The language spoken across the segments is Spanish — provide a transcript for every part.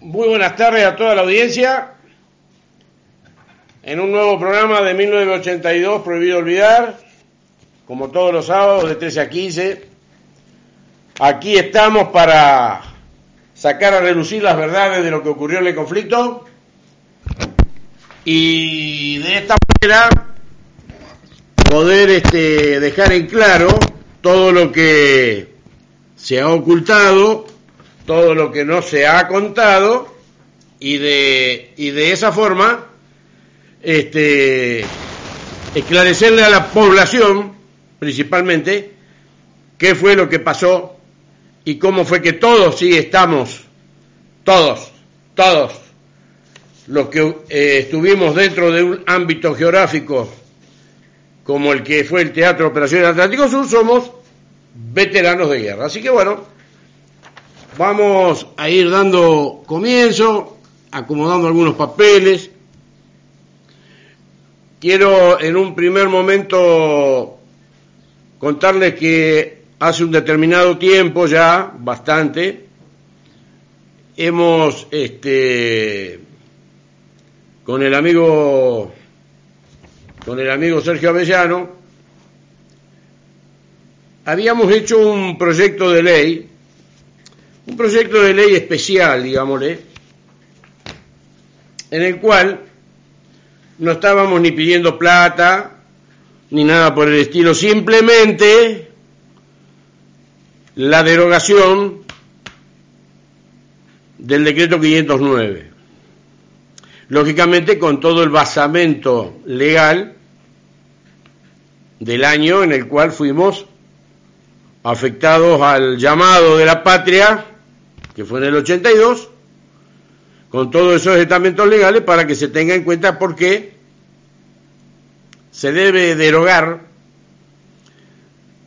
Muy buenas tardes a toda la audiencia. En un nuevo programa de 1982, Prohibido Olvidar, como todos los sábados de 13 a 15. Aquí estamos para sacar a relucir las verdades de lo que ocurrió en el conflicto y de esta manera poder este, dejar en claro todo lo que se ha ocultado todo lo que no se ha contado y de, y de esa forma este, esclarecerle a la población, principalmente, qué fue lo que pasó y cómo fue que todos sí estamos, todos, todos, los que eh, estuvimos dentro de un ámbito geográfico como el que fue el Teatro Operaciones Atlántico Sur, somos veteranos de guerra. Así que bueno, Vamos a ir dando comienzo, acomodando algunos papeles. Quiero en un primer momento contarles que hace un determinado tiempo ya, bastante, hemos, este, con el amigo, con el amigo Sergio Avellano, habíamos hecho un proyecto de ley un proyecto de ley especial, digámosle, en el cual no estábamos ni pidiendo plata, ni nada por el estilo, simplemente la derogación del decreto 509. Lógicamente con todo el basamento legal del año en el cual fuimos afectados al llamado de la patria que fue en el 82, con todos esos estamentos legales para que se tenga en cuenta por qué se debe derogar,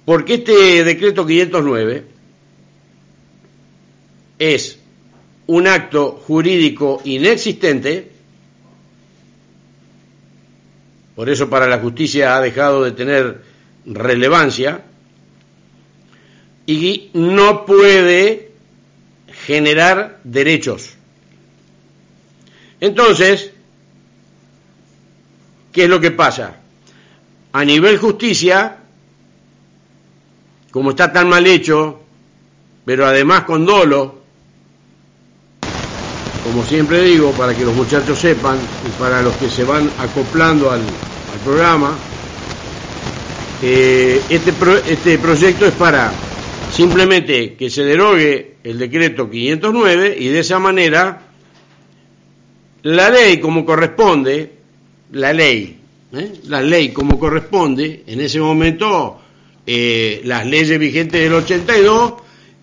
porque este decreto 509 es un acto jurídico inexistente, por eso para la justicia ha dejado de tener relevancia, y no puede generar derechos. Entonces, ¿qué es lo que pasa? A nivel justicia, como está tan mal hecho, pero además con dolo, como siempre digo, para que los muchachos sepan y para los que se van acoplando al, programa, eh, este, este proyecto es para simplemente que se derogue el decreto 509 y de esa manera la ley como corresponde, la ley, ¿eh? la ley como corresponde, en ese momento eh, las leyes vigentes del 82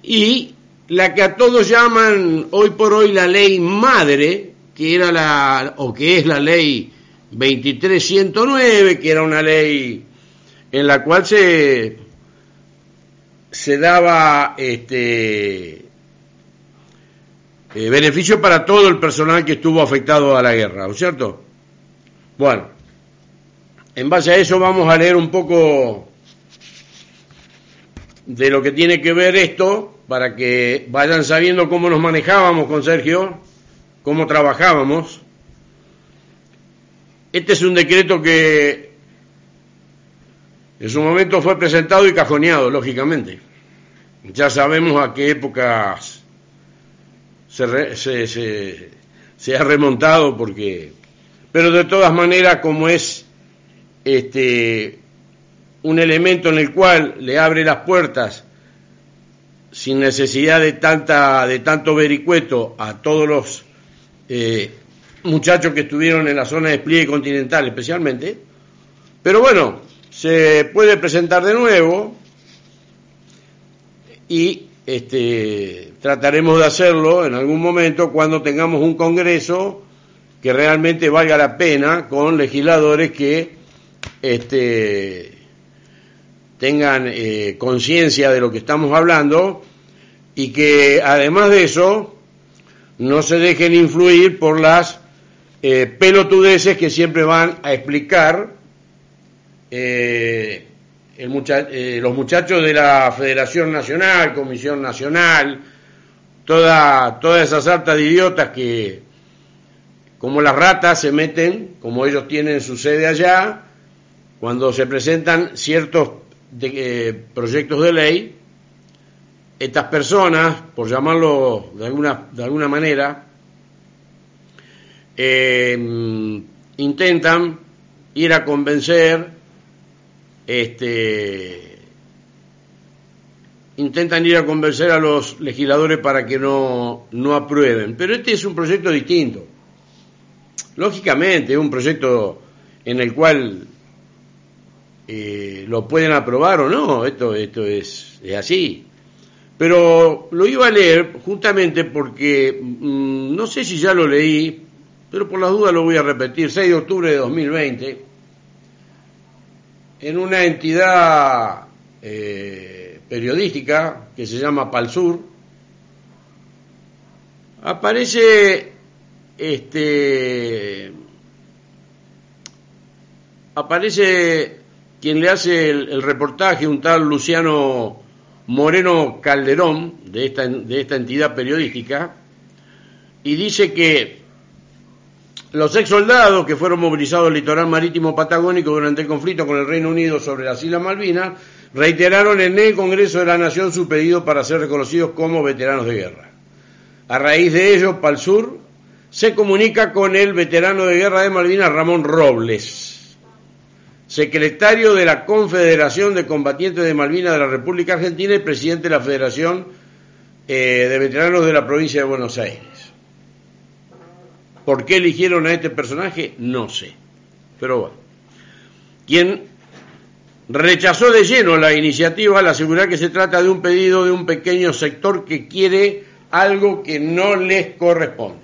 y la que a todos llaman hoy por hoy la ley madre, que era la, o que es la ley 2309, que era una ley en la cual se se daba este eh, beneficio para todo el personal que estuvo afectado a la guerra, ¿no es cierto? Bueno, en base a eso vamos a leer un poco de lo que tiene que ver esto, para que vayan sabiendo cómo nos manejábamos con Sergio, cómo trabajábamos. Este es un decreto que en su momento fue presentado y cajoneado, lógicamente. Ya sabemos a qué épocas se, se, ha remontado, porque. Pero de todas maneras, como es este un elemento en el cual le abre las puertas sin necesidad de tanta de tanto vericueto a todos los eh, muchachos que estuvieron en la zona de despliegue continental especialmente pero bueno se puede presentar de nuevo y este, trataremos de hacerlo en algún momento cuando tengamos un congreso que realmente valga la pena con legisladores que este, tengan eh, conciencia de lo que estamos hablando y que además de eso no se dejen influir por las eh, pelotudeces que siempre van a explicar eh, eh, los muchachos de la Federación Nacional, Comisión Nacional, toda, todas esas altas de idiotas que, como las ratas, se meten, como ellos tienen su sede allá, cuando se presentan ciertos eh, proyectos de ley, estas personas, por llamarlo de alguna, de alguna manera, intentan ir a convencer, este, intentan ir a convencer a los legisladores para que no, no aprueben. Pero este es un proyecto distinto. Lógicamente, es un proyecto en el cual eh, lo pueden aprobar o no, esto, esto es, es, así. Pero lo iba a leer justamente porque mm, no sé si ya lo leí, pero por las dudas lo voy a repetir. 6 de octubre de 2020, en una entidad eh, periodística que se llama Palsur, aparece este aparece quien le hace el, reportaje, un tal Luciano Moreno Calderón, de esta, de esta entidad periodística, y dice que los ex soldados que fueron movilizados al litoral marítimo patagónico durante el conflicto con el Reino Unido sobre las Islas Malvinas reiteraron en el Congreso de la Nación su pedido para ser reconocidos como veteranos de guerra. A raíz de ello, Palsur se comunica con el veterano de guerra de Malvinas, Ramón Robles, secretario de la Confederación de Combatientes de Malvinas de la República Argentina y presidente de la Federación eh, de Veteranos de la provincia de Buenos Aires. ¿Por qué eligieron a este personaje? No sé. Pero bueno. Quien rechazó de lleno la iniciativa al asegurar que se trata de un pedido de un pequeño sector que quiere algo que no les corresponde.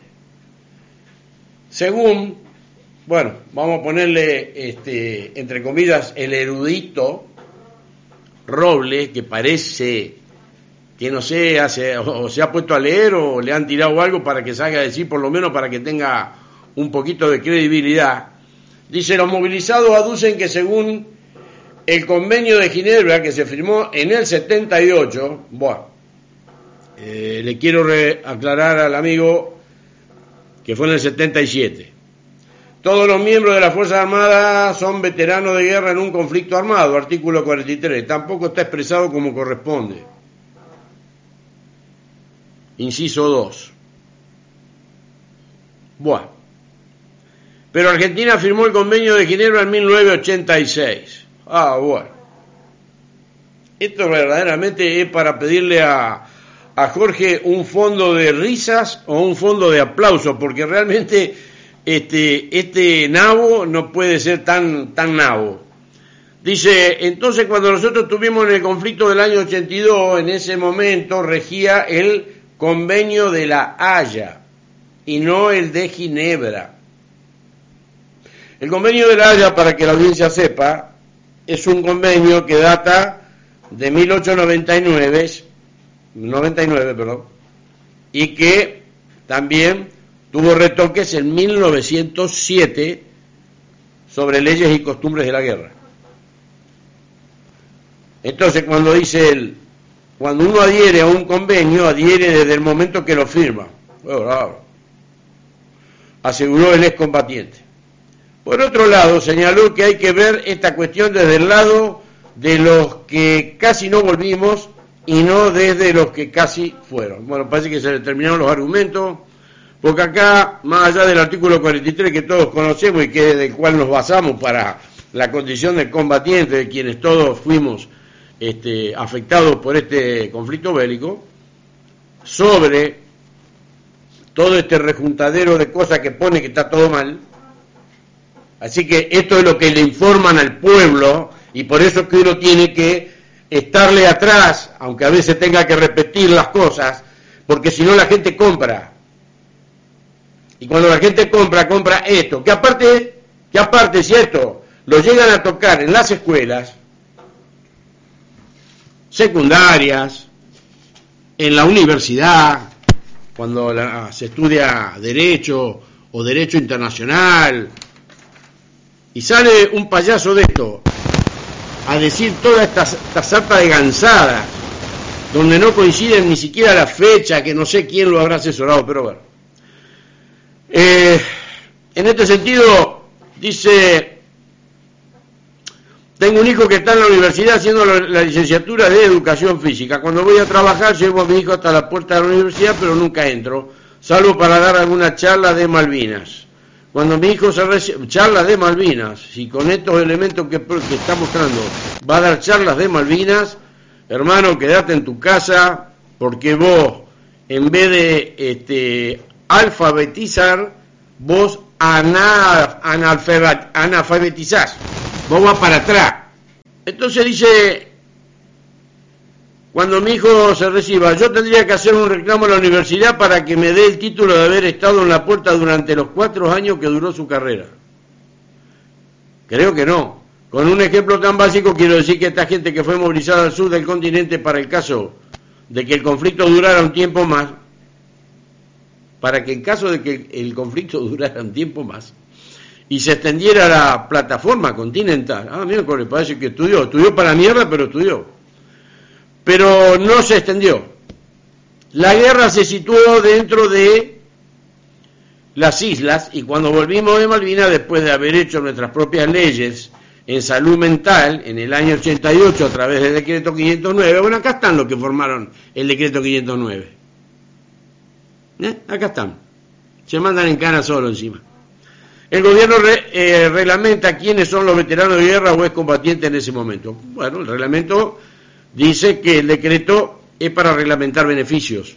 Según bueno, vamos a ponerle, este, entre comillas, el erudito Robles, que parece que no sé, hace, o se ha puesto a leer o le han tirado algo para que salga a decir, por lo menos para que tenga un poquito de credibilidad. Dice, los movilizados aducen que según el convenio de Ginebra que se firmó en el 78, bueno, eh, le quiero aclarar al amigo que fue en el 77. Todos los miembros de las Fuerzas Armadas son veteranos de guerra en un conflicto armado, artículo 43. Tampoco está expresado como corresponde. Inciso 2. Bueno. Pero Argentina firmó el convenio de Ginebra en 1986. Ah, bueno. Esto verdaderamente es para pedirle a, a Jorge un fondo de risas o un fondo de aplausos, porque realmente este, este nabo no puede ser tan, tan nabo. Dice, entonces cuando nosotros tuvimos en el conflicto del año 82, en ese momento regía el convenio de la Haya y no el de Ginebra. El convenio de la Haya, para que la audiencia sepa, es un convenio que data de 1899, 99, perdón, y que también tuvo retoques en 1907 sobre leyes y costumbres de la guerra. Entonces, cuando dice él, cuando uno adhiere a un convenio, adhiere desde el momento que lo firma. Aseguró el excombatiente. Por otro lado, señaló que hay que ver esta cuestión desde el lado de los que casi no volvimos y no desde los que casi fueron. Bueno, parece que se determinaron los argumentos porque acá, más allá del artículo 43 que todos conocemos y que del cual nos basamos para la condición de combatiente de quienes todos fuimos este, afectados por este conflicto bélico, sobre todo este rejuntadero de cosas que pone que está todo mal. Así que esto es lo que le informan al pueblo y por eso es que uno tiene que estarle atrás, aunque a veces tenga que repetir las cosas, porque si no la gente compra. Y cuando la gente compra, compra esto, que aparte, que aparte, cierto, lo llegan a tocar en las escuelas secundarias, en la universidad, cuando se estudia derecho o derecho internacional, y sale un payaso de esto a decir toda esta, esta sarta de gansadas donde no coinciden ni siquiera la fecha, que no sé quién lo habrá asesorado, pero bueno. Eh, en este sentido, dice, tengo un hijo que está en la universidad haciendo la licenciatura de educación física. Cuando voy a trabajar llevo a mi hijo hasta la puerta de la universidad, pero nunca entro, salvo para dar alguna charla de Malvinas. Cuando mi hijo se recibe, charla de Malvinas, si con estos elementos que, que está mostrando va a dar charlas de Malvinas, hermano, quédate en tu casa, porque vos, en vez de este, alfabetizar, vos analfabetizás, vas para atrás. Entonces dice, cuando mi hijo se reciba, yo tendría que hacer un reclamo a la universidad para que me dé el título de haber estado en la puerta durante los cuatro años que duró su carrera. Creo que no. Con un ejemplo tan básico quiero decir que esta gente que fue movilizada al sur del continente para el caso de que el conflicto durara un tiempo más, para que en caso de que el conflicto durara un tiempo más y se extendiera la plataforma continental, ah, mira, parece que estudió, estudió para mierda, pero estudió, pero no se extendió. La guerra se situó dentro de las islas y cuando volvimos de Malvinas, después de haber hecho nuestras propias leyes, en salud mental en el año 88 a través del decreto 509. Bueno, acá están los que formaron el decreto 509. ¿Eh? Acá están. Se mandan en cana solo encima. El gobierno eh, reglamenta quiénes son los veteranos de guerra o excombatientes en ese momento. Bueno, el reglamento dice que el decreto es para reglamentar beneficios.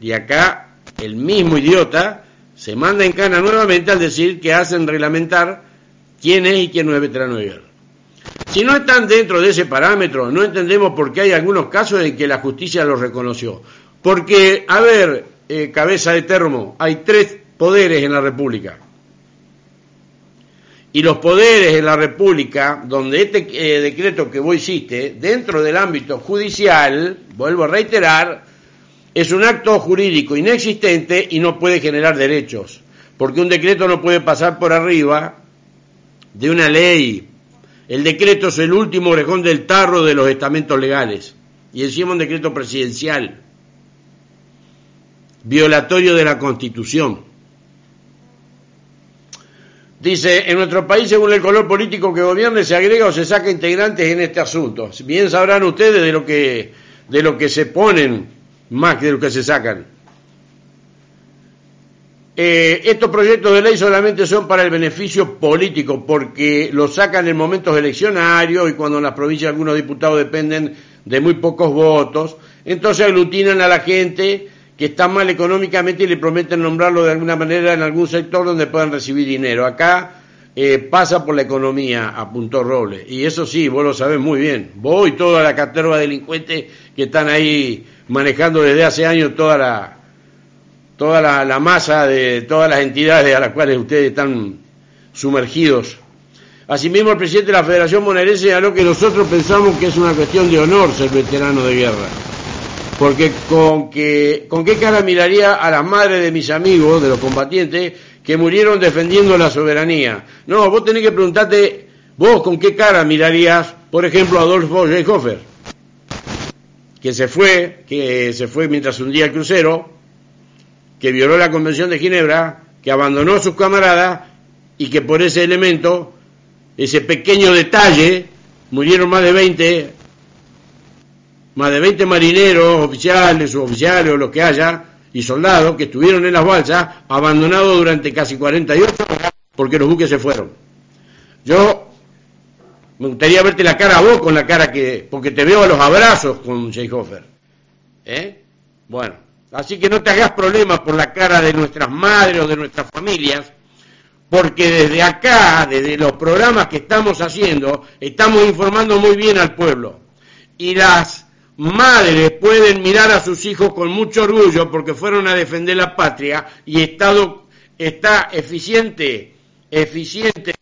Y acá el mismo idiota se manda en cana nuevamente al decir que hacen reglamentar quién es y quién no es veterano de guerra. Si no están dentro de ese parámetro, no entendemos por qué hay algunos casos en que la justicia los reconoció. Porque, a ver, eh, cabeza de termo, hay tres poderes en la República. Y los poderes en la República, donde este eh, decreto que vos hiciste, dentro del ámbito judicial, vuelvo a reiterar, es un acto jurídico inexistente y no puede generar derechos. Porque un decreto no puede pasar por arriba de una ley. El decreto es el último orejón del tarro de los estamentos legales. Y encima un decreto presidencial, violatorio de la Constitución. Dice, en nuestro país, según el color político que gobierne, se agrega o se saca integrantes en este asunto. Bien sabrán ustedes de lo que, de lo que se ponen más que de lo que se sacan. Eh, estos proyectos de ley solamente son para el beneficio político, porque los sacan en momentos eleccionarios y cuando en las provincias algunos diputados dependen de muy pocos votos, entonces aglutinan a la gente que está mal económicamente y le prometen nombrarlo de alguna manera en algún sector donde puedan recibir dinero. Acá eh, pasa por la economía, apuntó Robles. Y eso sí, vos lo sabés muy bien. Vos y toda la caterva de delincuentes que están ahí manejando desde hace años toda la, toda la, masa de todas las entidades a las cuales ustedes están sumergidos. Asimismo, el presidente de la Federación Bonaerense señaló que nosotros pensamos que es una cuestión de honor ser veterano de guerra. Porque con, que, con qué cara miraría a las madres de mis amigos, de los combatientes, que murieron defendiendo la soberanía. No, vos tenés que preguntarte, vos con qué cara mirarías, por ejemplo, a Adolfo Schleichhofer, que se fue, que se fue mientras hundía el crucero, que violó la Convención de Ginebra, que abandonó a sus camaradas y que por ese elemento, ese pequeño detalle, murieron más de 20, más de 20 marineros, oficiales, oficiales o lo que haya, y soldados que estuvieron en las balsas, abandonados durante casi 48 horas porque los buques se fueron. Yo me gustaría verte la cara a vos con la cara que, porque te veo a los abrazos con Sheikhofer. ¿Eh? Bueno. Así que no te hagas problemas por la cara de nuestras madres o de nuestras familias, porque desde acá, desde los programas que estamos haciendo, estamos informando muy bien al pueblo. Y las madres pueden mirar a sus hijos con mucho orgullo porque fueron a defender la patria y Estado está eficiente, eficiente,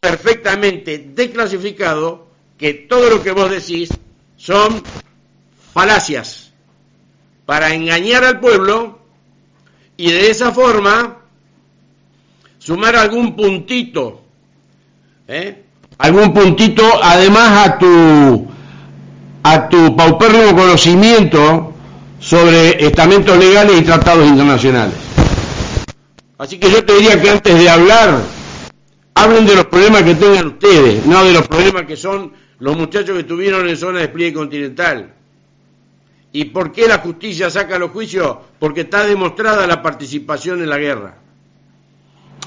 perfectamente desclasificado que todo lo que vos decís son falacias para engañar al pueblo y de esa forma sumar algún puntito, ¿eh? Algún puntito además a tu a tu paupérrimo conocimiento sobre estamentos legales y tratados internacionales. Así que yo te diría que antes de hablar, hablen de los problemas que tengan ustedes, no de los problemas que son los muchachos que estuvieron en zona de despliegue continental. ¿Y por qué la justicia saca los juicios? Porque está demostrada la participación en la guerra.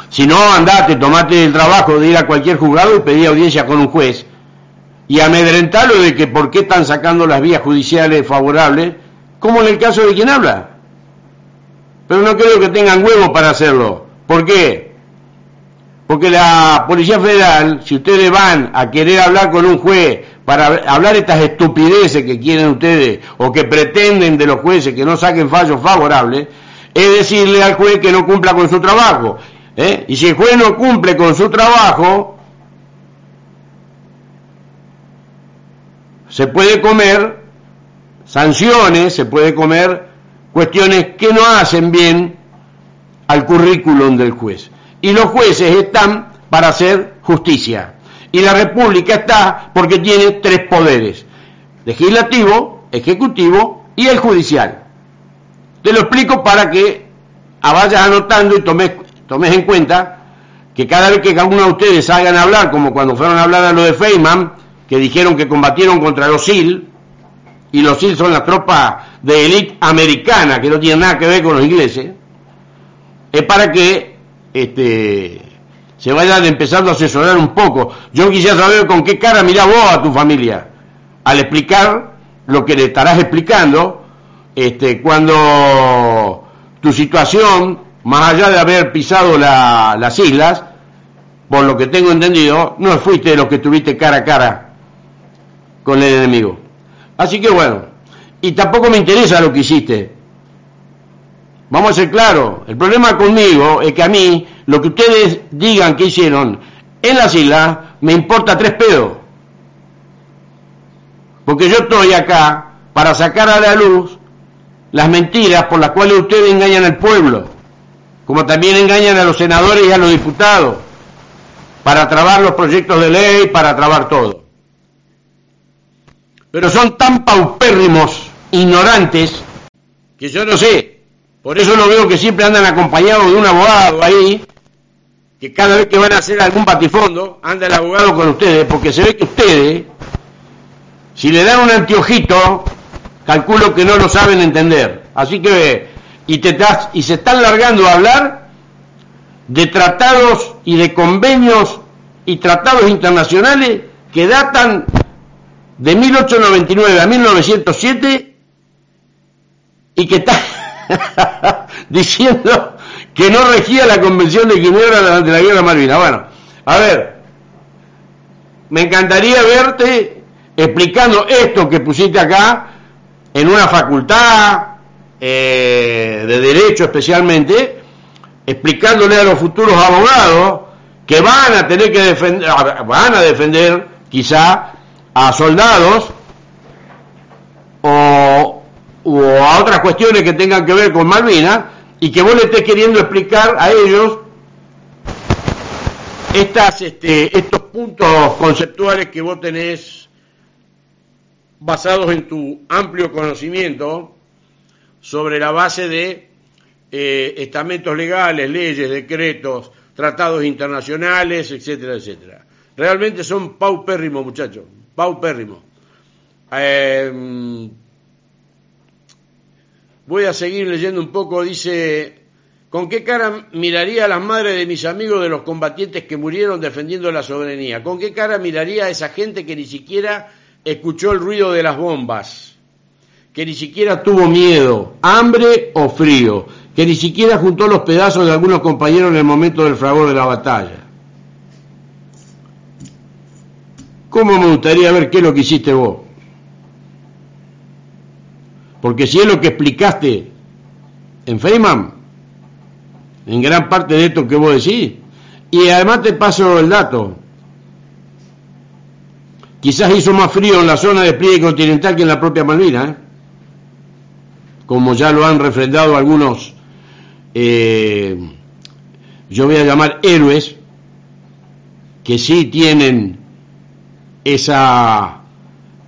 Si no, andate, tomate el trabajo de ir a cualquier juzgado y pedir audiencia con un juez y amedrentarlo de que por qué están sacando las vías judiciales favorables, como en el caso de quien habla. Pero no creo que tengan huevo para hacerlo. ¿Por qué? Porque la Policía Federal, si ustedes van a querer hablar con un juez para hablar estas estupideces que quieren ustedes o que pretenden de los jueces que no saquen fallos favorables, es decirle al juez que no cumpla con su trabajo. ¿Eh? Y si el juez no cumple con su trabajo, se puede comer sanciones, se puede comer cuestiones que no hacen bien al currículum del juez. Y los jueces están para hacer justicia. Y la República está porque tiene tres poderes, legislativo, ejecutivo y el judicial. Te lo explico para que vayas anotando y tomes tomes en cuenta que cada vez que alguno de ustedes salgan a hablar, como cuando fueron a hablar a lo de Feynman, que dijeron que combatieron contra los SIL, y los SIL son las tropas de élite americana, que no tienen nada que ver con los ingleses, es para que este, se vayan empezando a asesorar un poco. Yo quisiera saber con qué cara mirás vos a tu familia al explicar lo que le estarás explicando este, cuando tu situación más allá de haber pisado las islas, por lo que tengo entendido, no fuiste de los que estuviste cara a cara con el enemigo. Así que bueno, y tampoco me interesa lo que hiciste. Vamos a ser claros, el problema conmigo es que a mí, lo que ustedes digan que hicieron en las islas, me importa tres pedos. Porque yo estoy acá para sacar a la luz las mentiras por las cuales ustedes engañan al pueblo como también engañan a los senadores y a los diputados para trabar los proyectos de ley, para trabar todo. Pero son tan paupérrimos, ignorantes, que yo no sé, por eso lo veo que siempre andan acompañados de un abogado ahí, que cada vez que van a hacer algún patifondo, anda el abogado con ustedes, porque se ve que ustedes, si le dan un anteojito, calculo que no lo saben entender. Así que y, te y se están largando a hablar de tratados y de convenios y tratados internacionales que datan de 1899 a 1907 y que está diciendo que no regía la Convención de Ginebra durante la Guerra Malvina. Bueno, a ver, me encantaría verte explicando esto que pusiste acá en una facultad, eh, de derecho especialmente, explicándole a los futuros abogados que van a tener que defender, van a defender quizá a soldados o, a otras cuestiones que tengan que ver con Malvinas y que vos le estés queriendo explicar a ellos estas, este, estos puntos conceptuales que vos tenés basados en tu amplio conocimiento sobre la base de eh, estamentos legales, leyes, decretos, tratados internacionales, etcétera, etcétera. Realmente son paupérrimos, muchachos, paupérrimos. Em, voy a seguir leyendo un poco, dice, ¿con qué cara miraría a las madres de mis amigos de los combatientes que murieron defendiendo la soberanía? ¿Con qué cara miraría a esa gente que ni siquiera escuchó el ruido de las bombas? Que ni siquiera tuvo miedo, hambre o frío, que ni siquiera juntó los pedazos de algunos compañeros en el momento del fragor de la batalla. ¿Cómo me gustaría ver qué es lo que hiciste vos? Porque si es lo que explicaste en Feynman, en gran parte de esto que vos decís, y además te paso el dato, quizás hizo más frío en la zona de pliegue continental que en la propia Malvina, ¿eh? Como ya lo han refrendado algunos, eh, yo voy a llamar héroes, que sí tienen esa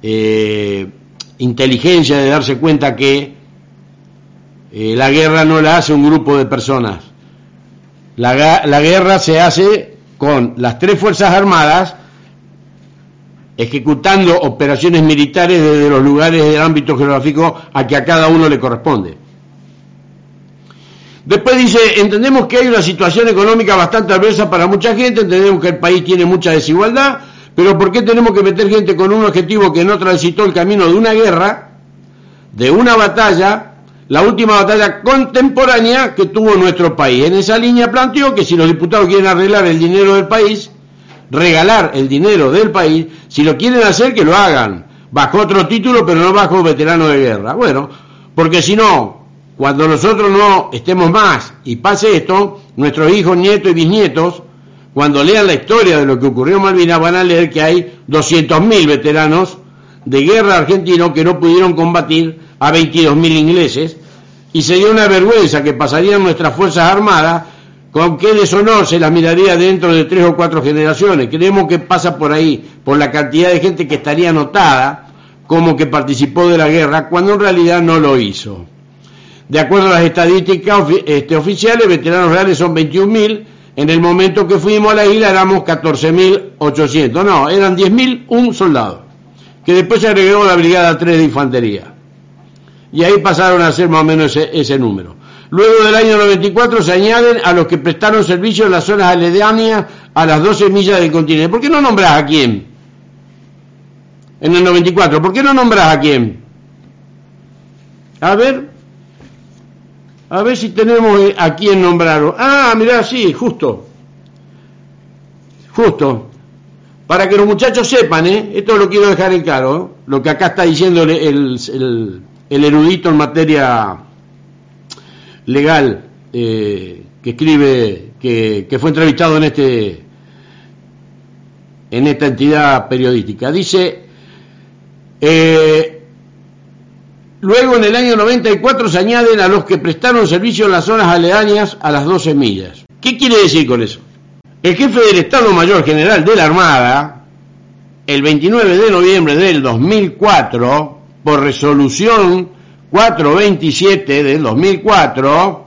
eh, inteligencia de darse cuenta que eh, la guerra no la hace un grupo de personas. La, la guerra se hace con las tres Fuerzas Armadas ejecutando operaciones militares desde los lugares del ámbito geográfico a que a cada uno le corresponde. Después dice, entendemos que hay una situación económica bastante adversa para mucha gente, entendemos que el país tiene mucha desigualdad, pero ¿por qué tenemos que meter gente con un objetivo que no transitó el camino de una guerra, de una batalla, la última batalla contemporánea que tuvo nuestro país? En esa línea planteó que si los diputados quieren arreglar el dinero del país, regalar el dinero del país, si lo quieren hacer, que lo hagan, bajo otro título, pero no bajo veterano de guerra. Bueno, porque si no, cuando nosotros no estemos más y pase esto, nuestros hijos, nietos y bisnietos, cuando lean la historia de lo que ocurrió en Malvinas, van a leer que hay 200.000 veteranos de guerra argentino que no pudieron combatir a 22.000 ingleses, y sería una vergüenza que pasarían nuestras Fuerzas Armadas con qué deshonor se la miraría dentro de tres o cuatro generaciones. Creemos que pasa por ahí, por la cantidad de gente que estaría anotada como que participó de la guerra, cuando en realidad no lo hizo. De acuerdo a las estadísticas este, oficiales, veteranos reales son 21.000, en el momento que fuimos a la isla éramos 14.800, no, eran 10.000 soldados, que después se agregó la Brigada 3 de Infantería. Y ahí pasaron a ser más o menos ese número. Luego del año 94 se añaden a los que prestaron servicio en las zonas aledañas a las 12 millas del continente. ¿Por qué no nombras a quién? En el 94, ¿por qué no nombras a quién? A ver, a ver si tenemos a quién nombraron. Ah, mirá, sí, justo. Justo. Para que los muchachos sepan, ¿eh? esto lo quiero dejar en claro, ¿eh? lo que acá está diciendo el, el, el erudito en materia legal eh, que escribe, que, fue entrevistado en este en esta entidad periodística. Dice, eh, luego en el año 94 se añaden a los que prestaron servicio en las zonas aledañas a las 12 millas. ¿Qué quiere decir con eso? El jefe del Estado Mayor General de la Armada, el 29 de noviembre del 2004, por resolución 427 del 2004,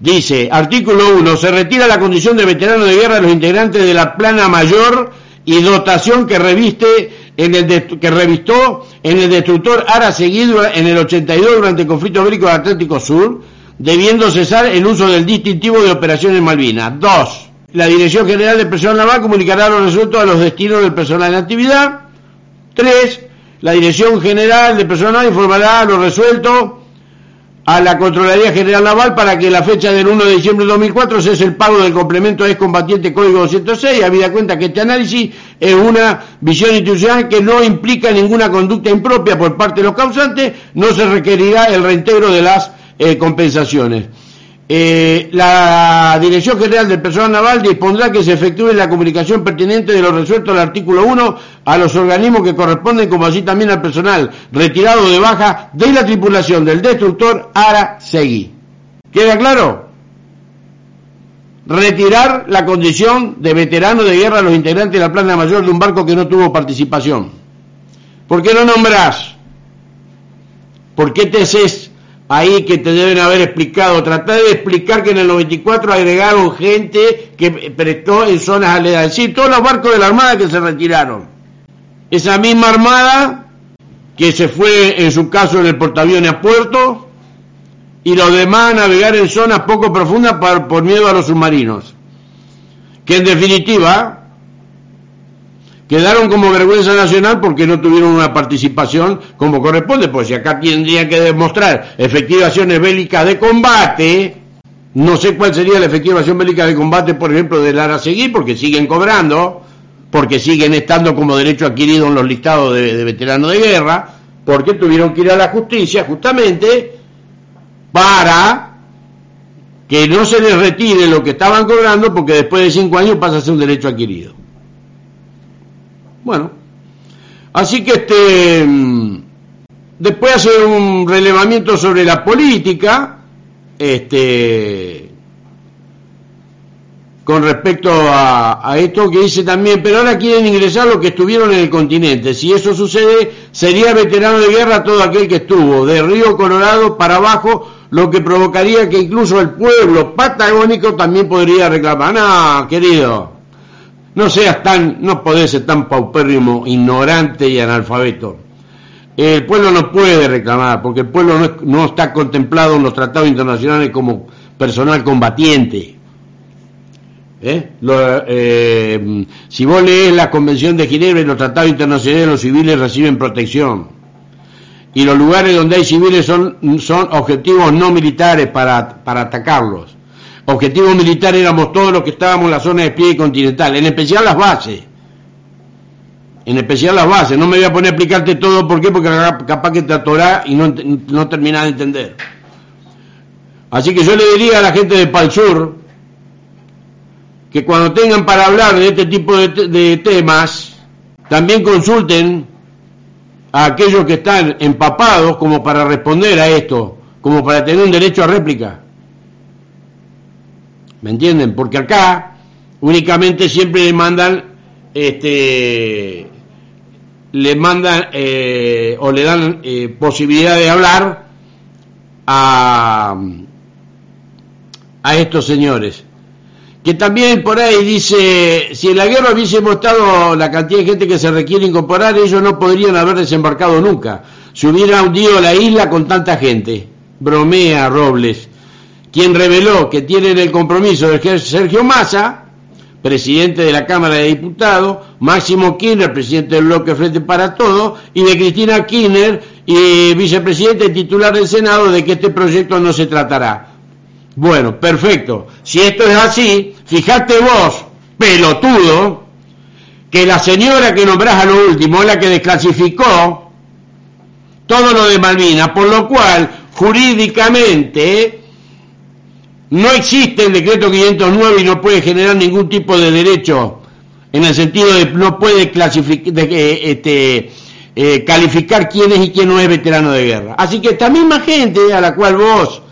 dice, artículo 1, se retira la condición de veterano de guerra de los integrantes de la plana mayor y dotación que reviste en el que revistó en el destructor Ara seguido en el 82 durante el conflicto bélico del Atlántico Sur, debiendo cesar el uso del distintivo de operaciones Malvinas. 2. La Dirección General de Personal Naval comunicará los resultados a los destinos del personal en actividad. 3 la Dirección General de Personal informará lo resuelto a la Contraloría General Naval para que la fecha del 1 de diciembre de 2004 cese el pago del complemento de combatiente Código 206, habida cuenta que este análisis es una visión institucional que no implica ninguna conducta impropia por parte de los causantes, no se requerirá el reintegro de las eh, compensaciones. Eh, la Dirección General del Personal Naval dispondrá que se efectúe la comunicación pertinente de lo resuelto al artículo 1 a los organismos que corresponden, como así también al personal retirado de baja de la tripulación del destructor Ara Segui. ¿Queda claro? Retirar la condición de veterano de guerra a los integrantes de la plana mayor de un barco que no tuvo participación. ¿Por qué no nombrás? ¿Por qué te haces ahí que te deben haber explicado. Tratar de explicar que en el 94 agregaron gente que prestó en zonas aledañas. Sí, todos los barcos de la Armada que se retiraron. Esa misma Armada que se fue, en su caso, en el portaaviones a puerto y los demás a navegar en zonas poco profundas por miedo a los submarinos. Que en definitiva quedaron como vergüenza nacional porque no tuvieron una participación como corresponde, pues si acá tendrían que demostrar efectivaciones bélicas de combate, no sé cuál sería la efectivación bélica de combate, por ejemplo, de Lara Seguí, porque siguen cobrando, porque siguen estando como derecho adquirido en los listados de, de veteranos de guerra, porque tuvieron que ir a la justicia justamente para que no se les retire lo que estaban cobrando, porque después de cinco años pasa a ser un derecho adquirido. Bueno, así que este después hacer un relevamiento sobre la política, este con respecto a, esto que dice también, pero ahora quieren ingresar los que estuvieron en el continente. Si eso sucede, sería veterano de guerra todo aquel que estuvo, de Río Colorado para abajo, lo que provocaría que incluso el pueblo patagónico también podría reclamar. No, querido, no seas tan, no podés ser tan paupérrimo, ignorante y analfabeto. El pueblo no puede reclamar, porque el pueblo no, no está contemplado en los tratados internacionales como personal combatiente. ¿Eh? Eh, si vos lees la Convención de Ginebra y los tratados internacionales, los civiles reciben protección. Y los lugares donde hay civiles son, son objetivos no militares para, para atacarlos. Objetivos militares éramos todos los que estábamos en la zona de pie continental, en especial las bases. En especial las bases. No me voy a poner a explicarte todo, ¿por qué? Porque capaz que te atorás y no, terminás de entender. Así que yo le diría a la gente de Pal Sur, que cuando tengan para hablar de este tipo de, temas, también consulten a aquellos que están empapados como para responder a esto, como para tener un derecho a réplica. ¿Me entienden? Porque acá únicamente siempre le mandan, este, le mandan eh, o le dan eh, posibilidad de hablar a, a estos señores que también por ahí dice, si en la guerra hubiésemos estado la cantidad de gente que se requiere incorporar, ellos no podrían haber desembarcado nunca. Si hubiera hundido la isla con tanta gente. Bromea Robles, quien reveló que tienen el compromiso de Sergio Massa, presidente de la Cámara de Diputados, Máximo Kirchner, presidente del bloque Frente para Todo, y de Cristina Kirchner, y vicepresidente titular del Senado, de que este proyecto no se tratará. Bueno, perfecto. Si esto es así, fíjate vos, pelotudo, que la señora que nombrás a lo último es la que desclasificó todo lo de Malvinas, por lo cual jurídicamente no existe el decreto 509 y no puede generar ningún tipo de derecho en el sentido de no puede clasificar, de, este, eh, calificar quién es y quién no es veterano de guerra. Así que esta misma gente a la cual vos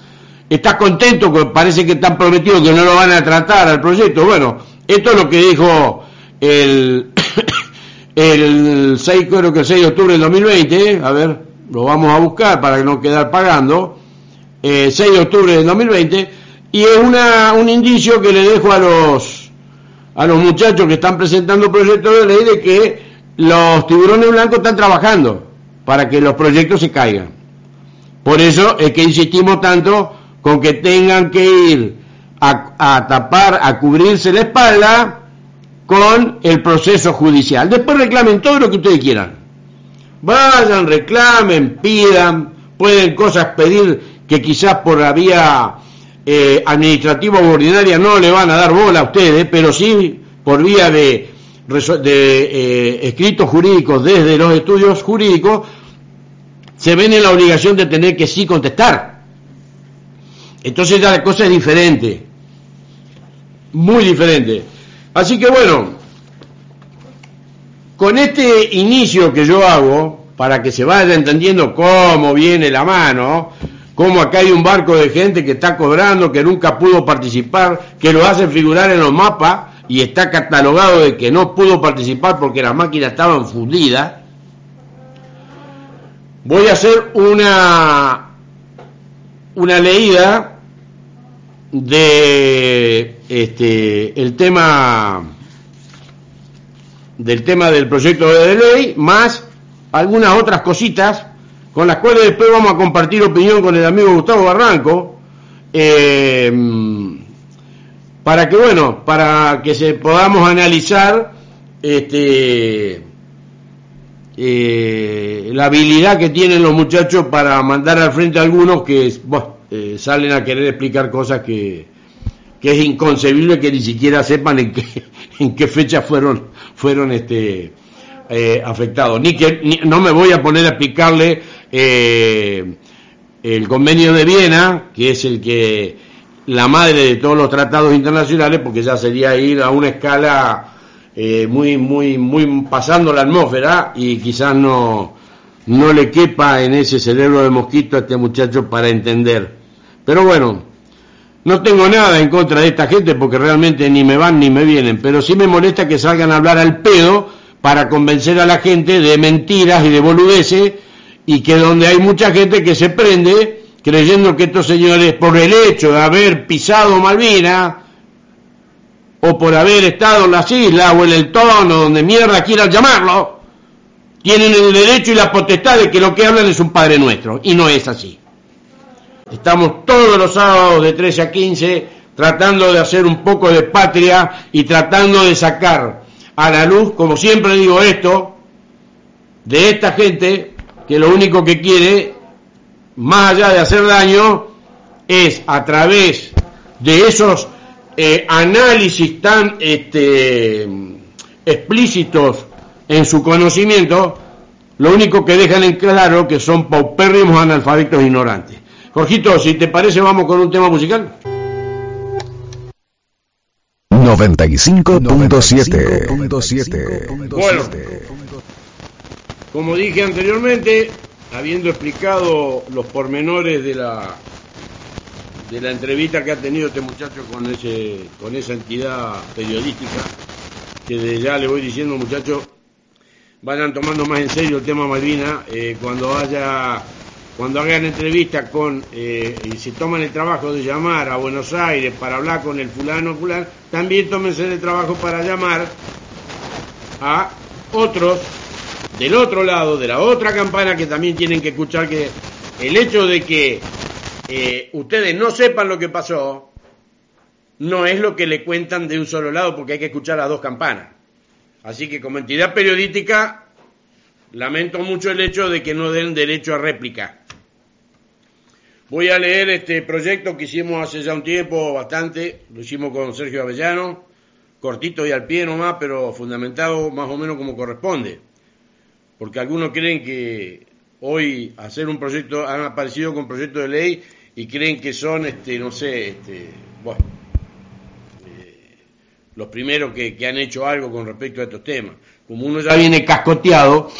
¿Estás contento? Parece que están prometidos que no lo van a tratar al proyecto. Bueno, esto es lo que dijo el, el 6, creo que el 6 de octubre del 2020. A ver, lo vamos a buscar para no quedar pagando. Eh, 6 de octubre del 2020. Y es una, un indicio que le dejo a los, a los muchachos que están presentando proyectos de ley de que los tiburones blancos están trabajando para que los proyectos se caigan. Por eso es que insistimos tanto con que tengan que ir a, tapar, a cubrirse la espalda con el proceso judicial. Después reclamen todo lo que ustedes quieran. Vayan, reclamen, pidan, pueden cosas pedir que quizás por la vía eh, administrativa o ordinaria no le van a dar bola a ustedes, pero sí por vía de, eh, escritos jurídicos desde los estudios jurídicos, se ven en la obligación de tener que sí contestar. Entonces la cosa es diferente, muy diferente. Así que bueno, con este inicio que yo hago, para que se vaya entendiendo cómo viene la mano, cómo acá hay un barco de gente que está cobrando, que nunca pudo participar, que lo hacen figurar en los mapas y está catalogado de que no pudo participar porque las máquinas estaban fundidas, voy a hacer una una leída de este el tema del tema del proyecto de ley más algunas otras cositas con las cuales después vamos a compartir opinión con el amigo Gustavo Barranco eh, para que bueno para que se podamos analizar este eh, la habilidad que tienen los muchachos para mandar al frente a algunos que eh, salen a querer explicar cosas que, que, es inconcebible que ni siquiera sepan en qué, en qué fecha fueron, fueron este, eh, afectados. Ni que no me voy a poner a explicarle el convenio de Viena, que es el que la madre de todos los tratados internacionales, porque ya sería ir a una escala eh, muy, muy, muy pasando la atmósfera y quizás no, no le quepa en ese cerebro de mosquito a este muchacho para entender. Pero bueno, No tengo nada en contra de esta gente porque realmente ni me van ni me vienen, pero sí me molesta que salgan a hablar al pedo para convencer a la gente de mentiras y de boludeces y que donde hay mucha gente que se prende creyendo que estos señores por el hecho de haber pisado Malvinas o por haber estado en las islas o en el tono donde mierda quieran llamarlo, tienen el derecho y la potestad de que lo que hablan es un Padre Nuestro y no es así. Estamos todos los sábados de 13 a 15 tratando de hacer un poco de patria y tratando de sacar a la luz, como siempre digo esto, de esta gente que lo único que quiere, más allá de hacer daño, es a través de esos eh, análisis tan este, explícitos en su conocimiento, lo único que dejan en claro que son paupérrimos analfabetos ignorantes. Jorgito, si te parece, vamos con un tema musical. 95.7 Bueno, como dije anteriormente, habiendo explicado los pormenores de la de la entrevista que ha tenido este muchacho con ese con esa entidad periodística, que de ya le voy diciendo muchachos, vayan tomando más en serio el tema Malvina, eh, cuando haya cuando hagan entrevistas con eh, y se toman el trabajo de llamar a Buenos Aires para hablar con el fulano fulano, también tómense el trabajo para llamar a otros del otro lado, de la otra campana, que también tienen que escuchar que el hecho de que eh, ustedes no sepan lo que pasó, no es lo que le cuentan de un solo lado, porque hay que escuchar las dos campanas. Así que como entidad periodística, lamento mucho el hecho de que no den derecho a réplica. Voy a leer este proyecto que hicimos hace ya un tiempo, bastante, lo hicimos con Sergio Avellano, cortito y al pie nomás, pero fundamentado más o menos como corresponde. Porque algunos creen que hoy hacer un proyecto, han aparecido con proyectos de ley y creen que son, este, no sé, este, bueno, eh, los primeros que, que han hecho algo con respecto a estos temas. Como uno ya viene cascoteado,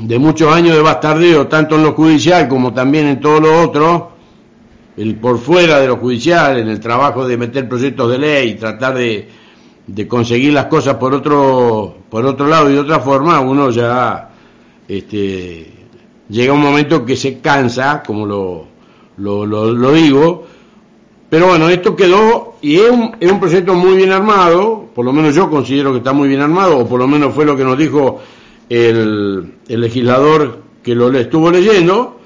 de muchos años de bastardeo, tanto en lo judicial como también en todo lo otro, el por fuera de lo judicial, en el trabajo de meter proyectos de ley, tratar de, de conseguir las cosas por otro, por otro lado y de otra forma, uno ya este, llega un momento que se cansa, como lo, lo, lo, digo, pero bueno, esto quedó y es un, es un proyecto muy bien armado, por lo menos yo considero que está muy bien armado, o por lo menos fue lo que nos dijo el, legislador que lo estuvo leyendo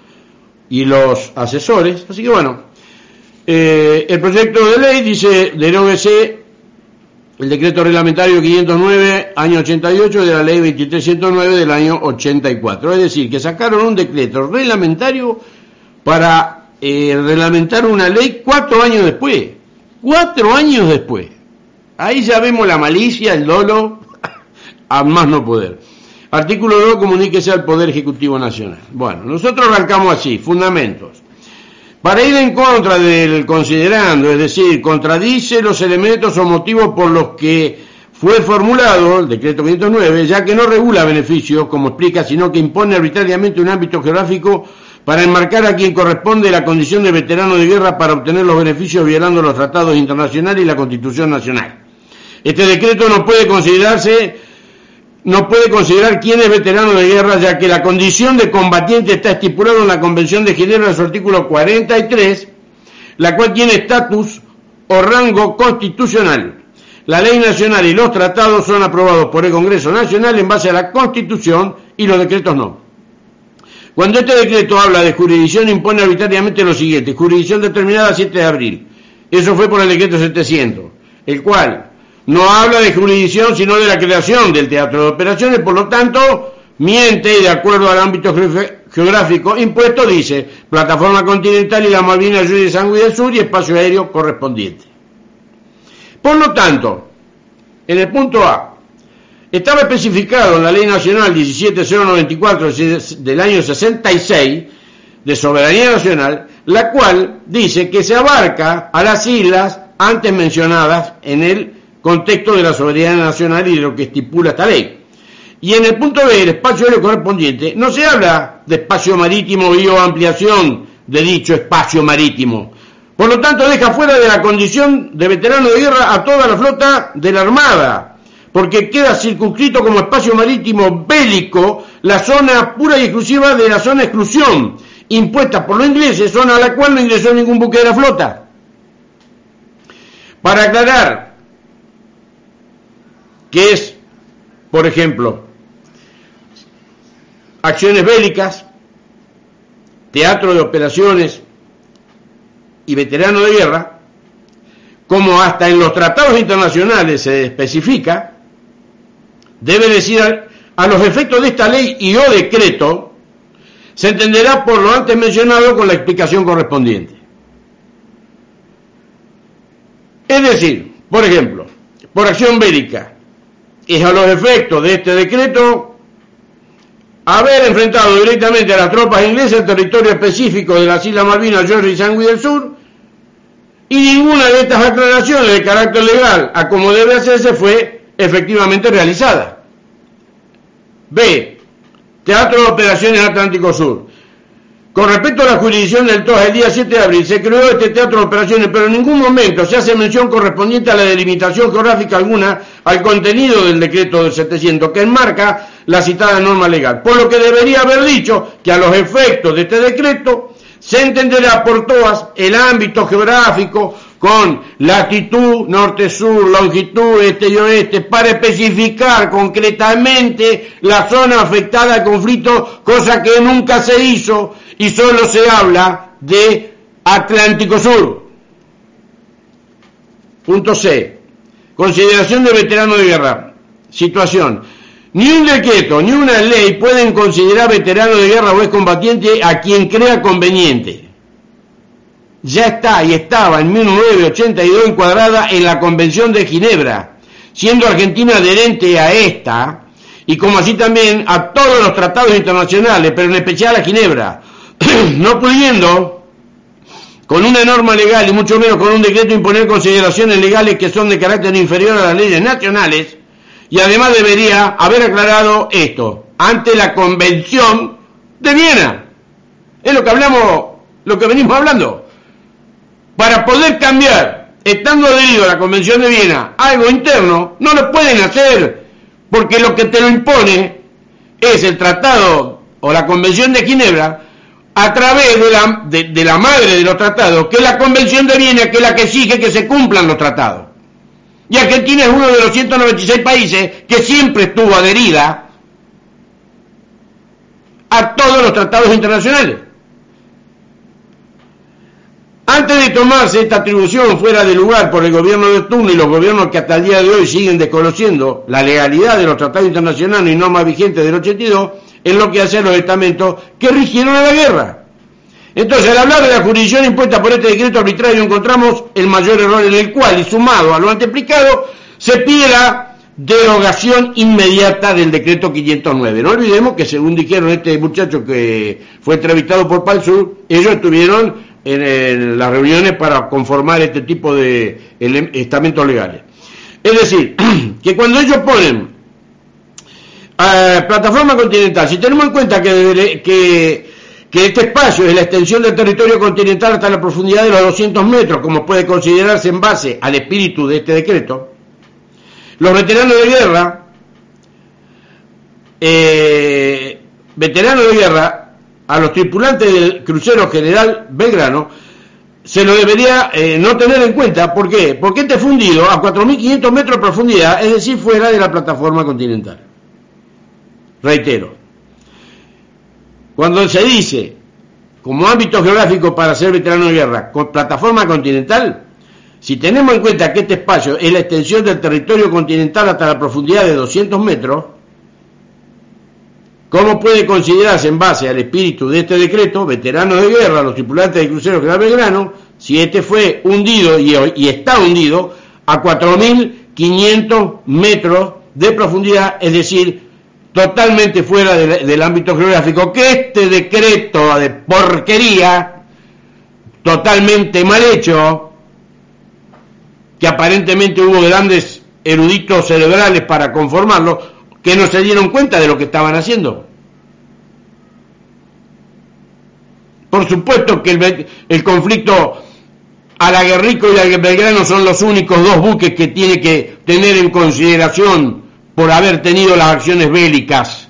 y los asesores. Así que bueno, eh, el proyecto de ley dice deróguese el decreto reglamentario 509 año 88 de la ley 2309 del año 84. Es decir, que sacaron un decreto reglamentario para eh, reglamentar una ley cuatro años después. Cuatro años después. Ahí ya vemos la malicia, el dolo, a más no poder. Artículo 2, comuníquese al Poder Ejecutivo Nacional. Bueno, nosotros arrancamos así, fundamentos. Para ir en contra del considerando, es decir, contradice los elementos o motivos por los que fue formulado el decreto 509, ya que no regula beneficios, como explica, sino que impone arbitrariamente un ámbito geográfico para enmarcar a quien corresponde la condición de veterano de guerra para obtener los beneficios violando los tratados internacionales y la Constitución Nacional. Este decreto no puede considerarse no puede considerar quién es veterano de guerra, ya que la condición de combatiente está estipulada en la Convención de Ginebra en su artículo 43, la cual tiene estatus o rango constitucional. La ley nacional y los tratados son aprobados por el Congreso Nacional en base a la Constitución y los decretos no. Cuando este decreto habla de jurisdicción impone arbitrariamente lo siguiente, jurisdicción determinada 7 de abril. Eso fue por el decreto 700, el cual no habla de jurisdicción, sino de la creación del teatro de operaciones, por lo tanto, miente y de acuerdo al ámbito geográfico impuesto dice plataforma continental y la Malvinas de Sangüe del Sur y espacio aéreo correspondiente. Por lo tanto, en el punto A, estaba especificado en la Ley Nacional 17094 del año 66 de soberanía nacional, la cual dice que se abarca a las islas antes mencionadas en el contexto de la soberanía nacional y de lo que estipula esta ley. Y en el punto B, el espacio aéreo correspondiente, no se habla de espacio marítimo y o ampliación de dicho espacio marítimo, Por lo tanto, deja fuera de la condición de veterano de guerra a toda la flota de la Armada, porque queda circunscrito como espacio marítimo bélico la zona pura y exclusiva de la zona de exclusión, impuesta por los ingleses, zona a la cual no ingresó ningún buque de la flota. Para aclarar, que es, por ejemplo, acciones bélicas, teatro de operaciones y veterano de guerra, como hasta en los tratados internacionales se especifica, debe decir a los efectos de esta ley y o decreto, se entenderá por lo antes mencionado con la explicación correspondiente. Es decir, por ejemplo, por acción bélica, es a los efectos de este decreto haber enfrentado directamente a las tropas inglesas en territorio específico de las Islas Malvinas, Georgia y Sangui del Sur, y ninguna de estas aclaraciones de carácter legal a como debe hacerse fue efectivamente realizada. B. Teatro de Operaciones Atlántico Sur. Con respecto a la jurisdicción del TOA, el día 7 de abril se creó este teatro de operaciones, pero en ningún momento se hace mención correspondiente a la delimitación geográfica alguna al contenido del decreto del 700, que enmarca la citada norma legal. Por lo que debería haber dicho que a los efectos de este decreto se entenderá por todas el ámbito geográfico con latitud norte-sur, longitud este y oeste, para especificar concretamente la zona afectada al conflicto, cosa que nunca se hizo y solo se habla de Atlántico Sur. Punto C. Consideración de veterano de guerra. Situación. Ni un decreto ni una ley pueden considerar veterano de guerra o combatiente a quien crea conveniente. Ya está y estaba en 1982 encuadrada en la Convención de Ginebra, siendo Argentina adherente a esta y como así también a todos los tratados internacionales, pero en especial a Ginebra, no pudiendo con una norma legal y mucho menos con un decreto imponer consideraciones legales que son de carácter inferior a las leyes nacionales, y además debería haber aclarado esto ante la Convención de Viena. Es lo que hablamos, lo que venimos hablando. Para poder cambiar, estando adherido a la Convención de Viena, algo interno, no lo pueden hacer, porque lo que te lo impone es el tratado o la Convención de Ginebra a través de la, de la madre de los tratados, que es la Convención de Viena, que es la que exige que se cumplan los tratados. Y Argentina es uno de los 196 países que siempre estuvo adherida a todos los tratados internacionales. Antes de tomarse esta atribución fuera de lugar por el gobierno de turno y los gobiernos que hasta el día de hoy siguen desconociendo la legalidad de los tratados internacionales y normas vigentes del 82, es lo que hacen los estamentos que rigieron a la guerra. Entonces, al hablar de la jurisdicción impuesta por este decreto arbitrario, encontramos el mayor error en el cual, y sumado a lo anteplicado, se pide la derogación inmediata del decreto 509. No olvidemos que, según dijeron este muchacho que fue entrevistado por Palsur, ellos estuvieron en, las reuniones para conformar este tipo de estamentos legales. Es decir, que cuando ellos ponen eh, plataforma continental, si tenemos en cuenta que, que este espacio es la extensión del territorio continental hasta la profundidad de los 200 metros, como puede considerarse en base al espíritu de este decreto, los veteranos de guerra, eh, veteranos de guerra, a los tripulantes del crucero general Belgrano, se lo debería eh, no tener en cuenta. ¿Por qué? Porque este fundido a 4.500 metros de profundidad, es decir, fuera de la plataforma continental. Reitero, cuando se dice, como ámbito geográfico para ser veterano de guerra, plataforma continental, si tenemos en cuenta que este espacio es la extensión del territorio continental hasta la profundidad de 200 metros, ¿cómo puede considerarse en base al espíritu de este decreto, veteranos de guerra, los tripulantes de crucero General Belgrano, si este fue hundido y, y está hundido a 4.500 metros de profundidad, es decir, totalmente fuera del, ámbito geográfico, que este decreto de porquería, totalmente mal hecho, que aparentemente hubo grandes eruditos cerebrales para conformarlo, que no se dieron cuenta de lo que estaban haciendo. Por supuesto que el, conflicto a la y a Belgrano son los únicos dos buques que tiene que tener en consideración por haber tenido las acciones bélicas.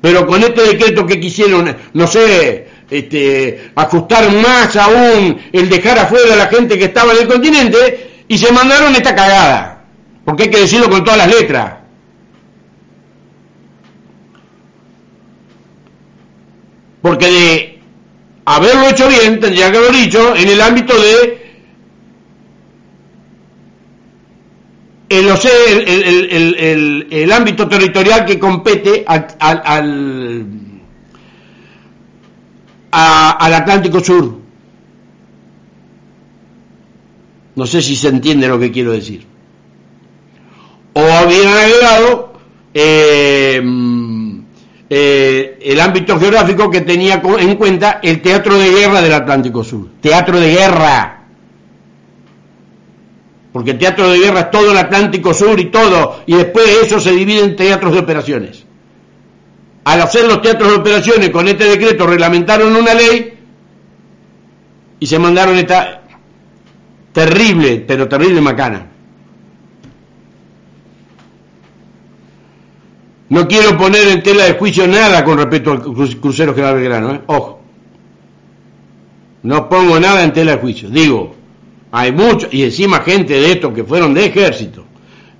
Pero con este decreto que quisieron, no sé, este, ajustar más aún el dejar afuera a la gente que estaba en el continente y se mandaron esta cagada. Porque hay que decirlo con todas las letras. Porque de haberlo hecho bien, tendría que haberlo dicho en el ámbito de el, el, el, ámbito territorial que compete al, Atlántico Sur. No sé si se entiende lo que quiero decir. O habían agregado eh, eh, el ámbito geográfico que tenía en cuenta el teatro de guerra del Atlántico Sur. Teatro de guerra. Porque el teatro de guerra es todo el Atlántico Sur y todo, y después de eso se divide en teatros de operaciones. Al hacer los teatros de operaciones con este decreto reglamentaron una ley y se mandaron esta terrible, pero terrible macana. No quiero poner en tela de juicio nada con respecto al crucero General Belgrano, ¿eh? ojo. No pongo nada en tela de juicio. Digo, hay muchos, y encima gente de estos que fueron de ejército,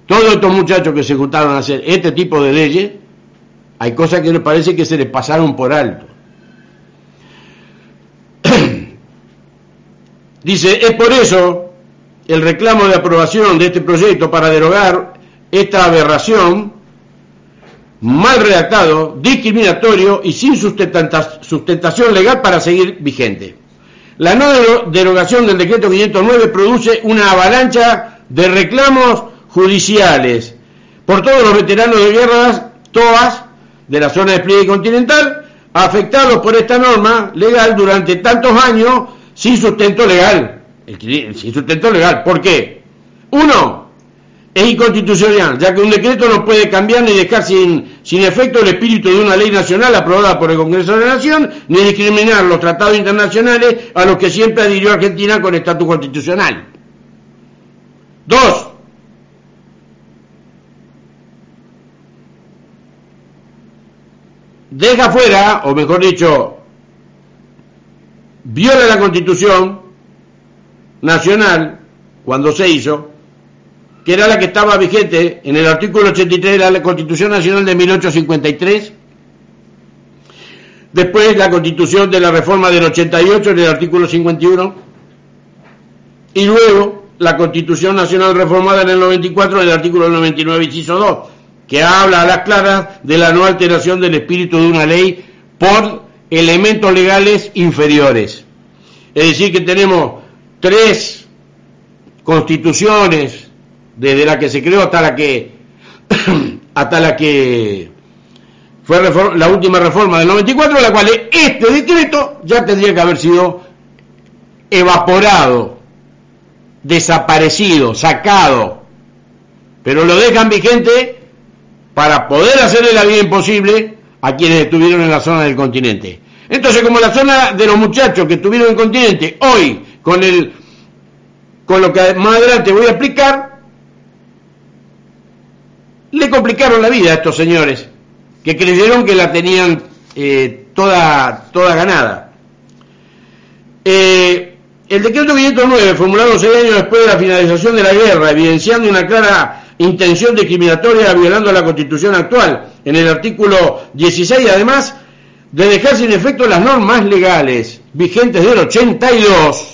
todos estos muchachos que se juntaron a hacer este tipo de leyes, hay cosas que les parece que se les pasaron por alto. Dice, es por eso el reclamo de aprobación de este proyecto para derogar esta aberración mal redactado, discriminatorio y sin sustentación legal para seguir vigente. La no derogación del decreto 509 produce una avalancha de reclamos judiciales por todos los veteranos de guerras, todas de la zona de despliegue continental, afectados por esta norma legal durante tantos años sin sustento legal. Sin sustento legal. ¿Por qué? Uno, es inconstitucional, ya que un decreto no puede cambiar ni dejar sin, sin efecto el espíritu de una ley nacional aprobada por el Congreso de la Nación, ni discriminar los tratados internacionales a los que siempre adhirió Argentina con estatus constitucional. Dos, deja fuera, o mejor dicho, viola la constitución nacional cuando se hizo, que era la que estaba vigente en el artículo 83 de la Constitución Nacional de 1853, después la Constitución de la Reforma del 88 en el artículo 51, y luego la Constitución Nacional reformada en el 94 en el artículo 99, inciso 2, que habla a las claras de la no alteración del espíritu de una ley por elementos legales inferiores. Es decir, que tenemos tres constituciones desde la que se creó hasta la que hasta la que fue la última reforma del 94, la cual este decreto ya tendría que haber sido evaporado, desaparecido, sacado, pero lo dejan vigente para poder hacerle la vida imposible a quienes estuvieron en la zona del continente. Entonces, como la zona de los muchachos que estuvieron en el continente hoy, con el con lo que más adelante voy a explicar, le complicaron la vida a estos señores, que creyeron que la tenían eh, toda, toda ganada. Eh, el decreto 509, formulado seis años después de la finalización de la guerra, evidenciando una clara intención discriminatoria violando la constitución actual, en el artículo 16, además de dejar sin efecto las normas legales vigentes del 82,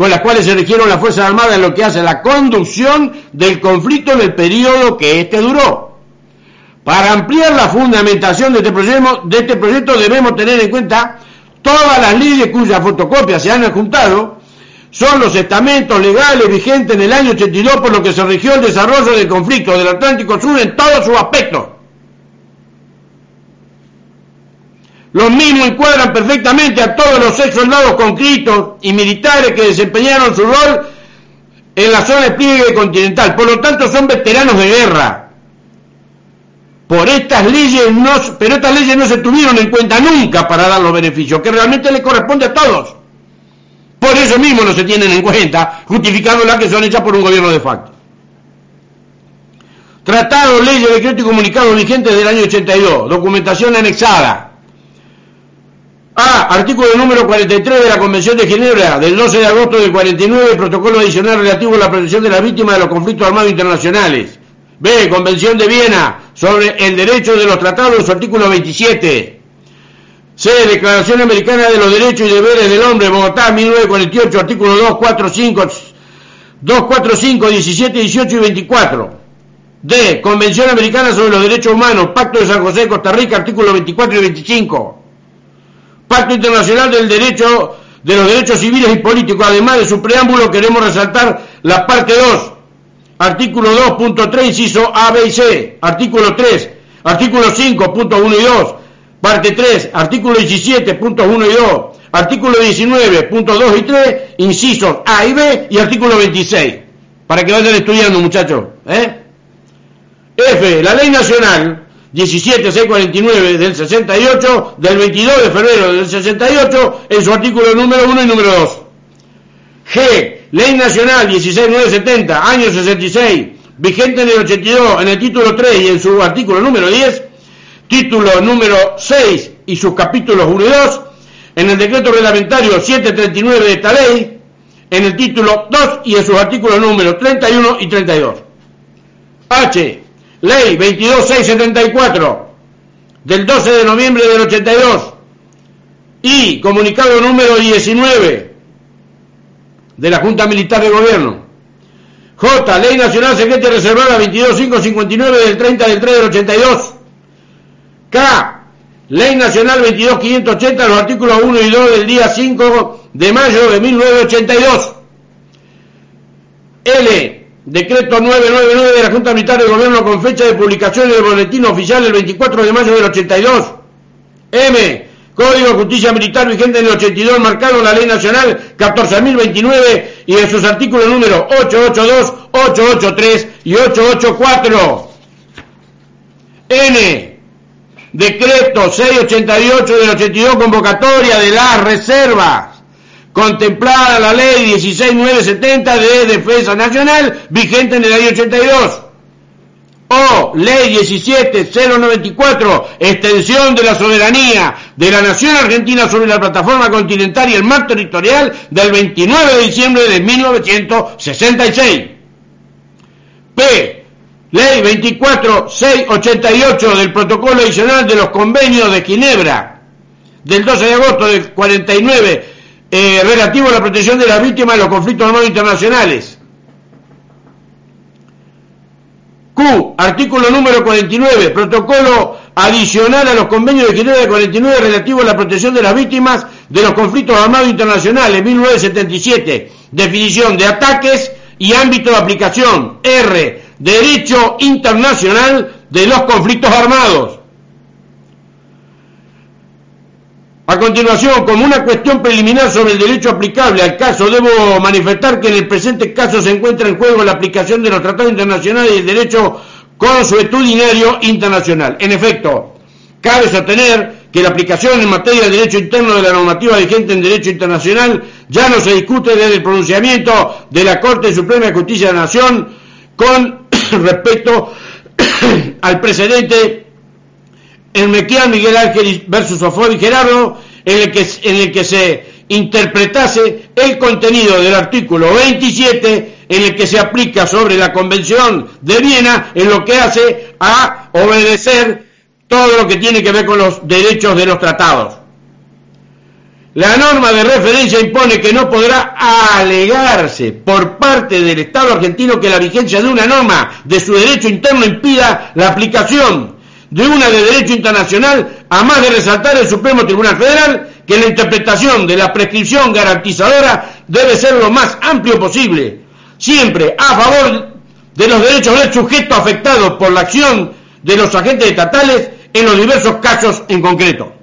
con las cuales se eligieron las Fuerzas Armadas en lo que hace la conducción del conflicto en el periodo que éste duró. Para ampliar la fundamentación de este, proyecto, de este proyecto debemos tener en cuenta todas las leyes cuyas fotocopias se han adjuntado, son los estamentos legales vigentes en el año 82 por lo que se rigió el desarrollo del conflicto del Atlántico Sur en todos sus aspectos Los mismos encuadran perfectamente a todos los ex soldados conscritos y militares que desempeñaron su rol en la zona de pliegue continental. Por lo tanto, son veteranos de guerra. Por estas leyes no, pero estas leyes no se tuvieron en cuenta nunca para dar los beneficios, que realmente le corresponde a todos. Por eso mismos no se tienen en cuenta, justificándolas que son hechas por un gobierno de facto. Tratado, leyes, decreto y comunicados vigentes del año 82, documentación anexada. A. Artículo número 43 de la Convención de Ginebra del 12 de agosto del 49, protocolo adicional relativo a la protección de las víctimas de los conflictos armados internacionales. B. Convención de Viena sobre el derecho de los tratados, artículo 27. C. Declaración Americana de los Derechos y Deberes del Hombre, Bogotá, 1948, artículo 2, 4, 5, 2, 4, 5, 17, 18 y 24. D. Convención Americana sobre los Derechos Humanos, Pacto de San José de Costa Rica, artículo 24 y 25. Pacto Internacional del Derecho de los Derechos Civiles y Políticos. Además de su preámbulo, queremos resaltar la parte 2, artículo 2.3, inciso A, B y C, artículo 3, artículo 5.1 y 2, parte 3, artículo 17.1 y 2, artículo 19.2 y 3, incisos A y B y artículo 26. Para que vayan estudiando, muchachos. ¿eh? F. La ley nacional 17649 del 68, del 22 de febrero del 68, en su artículo número 1 y número 2. G. Ley Nacional 16970, año 66, vigente en el 82, en el título 3 y en su artículo número 10, título número 6 y sus capítulos 1 y 2, en el decreto reglamentario 739 de esta ley, en el título 2 y en sus artículos número 31 y 32. H. Ley 22674 del 12 de noviembre del 82 y comunicado número 19 de la Junta Militar de Gobierno. J. Ley Nacional Secreta Reservada 22559 del 30 del 3 del 82. K. Ley Nacional 22580, los artículos 1 y 2 del día 5 de mayo de 1982. L. Decreto 999 de la Junta Militar del Gobierno con fecha de publicación en el Boletín Oficial el 24 de mayo del 82. M. Código de Justicia Militar vigente en el 82, marcado en la Ley Nacional 14.029 y en sus artículos número 882, 883 y 884. N. Decreto 688 del 82, convocatoria de las reservas contemplada la ley 16970 de Defensa Nacional, vigente en el año 82. O ley 17094, extensión de la soberanía de la nación argentina sobre la plataforma continental y el mar territorial del 29 de diciembre de 1966. P. Ley 24688 del protocolo adicional de los convenios de Ginebra del 12 de agosto del 49 relativo a la protección de las víctimas de los conflictos armados internacionales. Q, artículo número 49, protocolo adicional a los convenios de Ginebra de 49 relativo a la protección de las víctimas de los conflictos armados internacionales, 1977, definición de ataques y ámbito de aplicación. R, derecho internacional de los conflictos armados. A continuación, como una cuestión preliminar sobre el derecho aplicable al caso, debo manifestar que en el presente caso se encuentra en juego la aplicación de los tratados internacionales y el derecho consuetudinario internacional. En efecto, cabe sostener que la aplicación en materia de derecho interno de la normativa vigente en derecho internacional ya no se discute desde el pronunciamiento de la Corte Suprema de Justicia de la Nación con respecto al precedente en Mequián Miguel Ángel versus Ofoy Gerardo, en el, en el que se interpretase el contenido del artículo 27 en el que se aplica sobre la Convención de Viena en lo que hace a obedecer todo lo que tiene que ver con los derechos de los tratados. La norma de referencia impone que no podrá alegarse por parte del Estado argentino que la vigencia de una norma de su derecho interno impida la aplicación de una de derecho internacional, a más de resaltar el Supremo Tribunal Federal que la interpretación de la prescripción garantizadora debe ser lo más amplio posible, siempre a favor de los derechos del sujeto afectado por la acción de los agentes estatales en los diversos casos en concreto.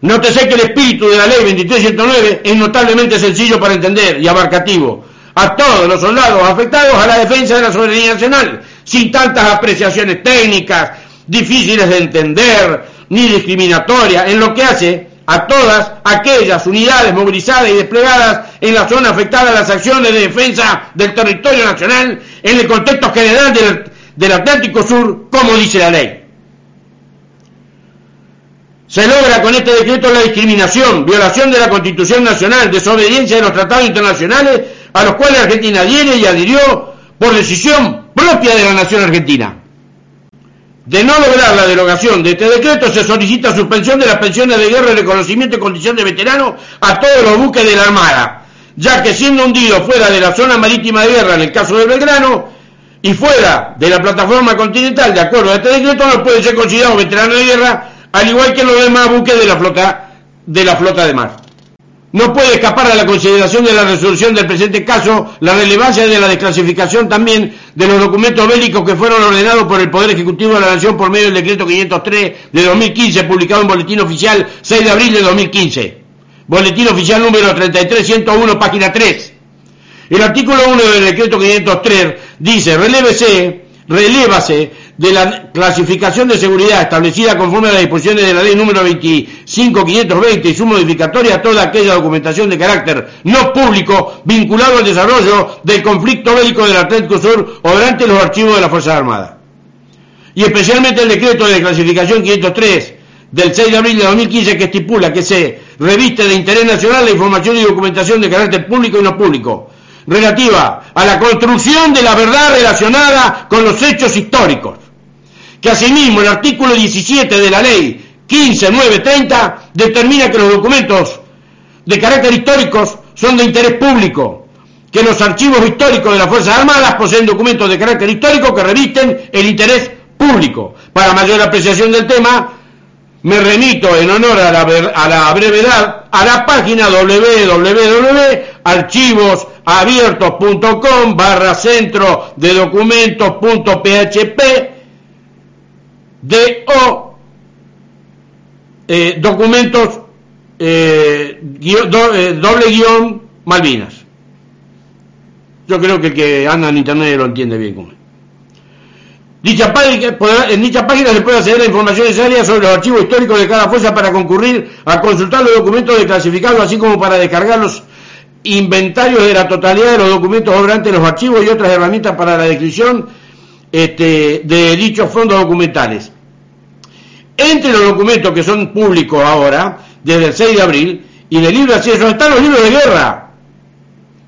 Nótese que el espíritu de la ley 2309 es notablemente sencillo para entender y abarcativo a todos los soldados afectados a la defensa de la soberanía nacional, sin tantas apreciaciones técnicas, difíciles de entender, ni discriminatorias, en lo que hace a todas aquellas unidades movilizadas y desplegadas en la zona afectada a las acciones de defensa del territorio nacional en el contexto general del, del Atlántico Sur, como dice la ley. Se logra con este decreto la discriminación, violación de la Constitución Nacional, desobediencia de los tratados internacionales a los cuales Argentina adhiere y adhirió por decisión propia de la nación argentina. De no lograr la derogación de este decreto, se solicita suspensión de las pensiones de guerra y reconocimiento de condición de veterano a todos los buques de la Armada, ya que siendo hundidos fuera de la zona marítima de guerra en el caso de Belgrano y fuera de la plataforma continental, de acuerdo a este decreto, no pueden ser considerados veteranos de guerra, al igual que los demás buques de la flota de la flota de mar. No puede escapar a la consideración de la resolución del presente caso la relevancia de la desclasificación también de los documentos bélicos que fueron ordenados por el Poder Ejecutivo de la Nación por medio del decreto 503 de 2015, publicado en Boletín Oficial 6 de abril de 2015. Boletín Oficial número 33101, página 3. El artículo 1 del decreto 503 dice, relévese, relévase de la clasificación de seguridad establecida conforme a las disposiciones de la ley número 25520 y su modificatoria a toda aquella documentación de carácter no público vinculado al desarrollo del conflicto bélico del Atlántico Sur o durante los archivos de las Fuerzas Armadas. Y especialmente el decreto de clasificación 503 del 6 de abril de 2015 que estipula que se reviste de interés nacional la información y documentación de carácter público y no público relativa a la construcción de la verdad relacionada con los hechos históricos que asimismo el artículo 17 de la ley 15930 determina que los documentos de carácter históricos son de interés público, que los archivos históricos de las Fuerzas Armadas poseen documentos de carácter histórico que revisten el interés público. Para mayor apreciación del tema, me remito en honor a la, a la brevedad a la página www.archivosabiertos.com barra centro de documentos.php de o eh, documentos eh, eh, doble guion Malvinas. Yo creo que el que anda en internet lo entiende bien como Dicha página, en dicha página se puede acceder a información necesaria sobre los archivos históricos de cada fuerza para concurrir a consultar los documentos desclasificados, así como para descargar los inventarios de la totalidad de los documentos obrantes, los archivos y otras herramientas para la descripción este, de dichos fondos documentales. Entre los documentos que son públicos ahora, desde el 6 de abril, y de acceso están los libros de guerra,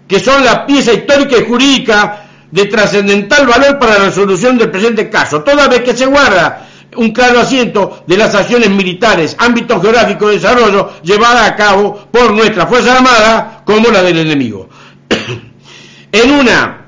que son la pieza histórica y jurídica de trascendental valor para la resolución del presente caso, toda vez que se guarda un claro asiento de las acciones militares, ámbito geográfico de desarrollo llevadas a cabo por nuestra Fuerza Armada como la del enemigo. en una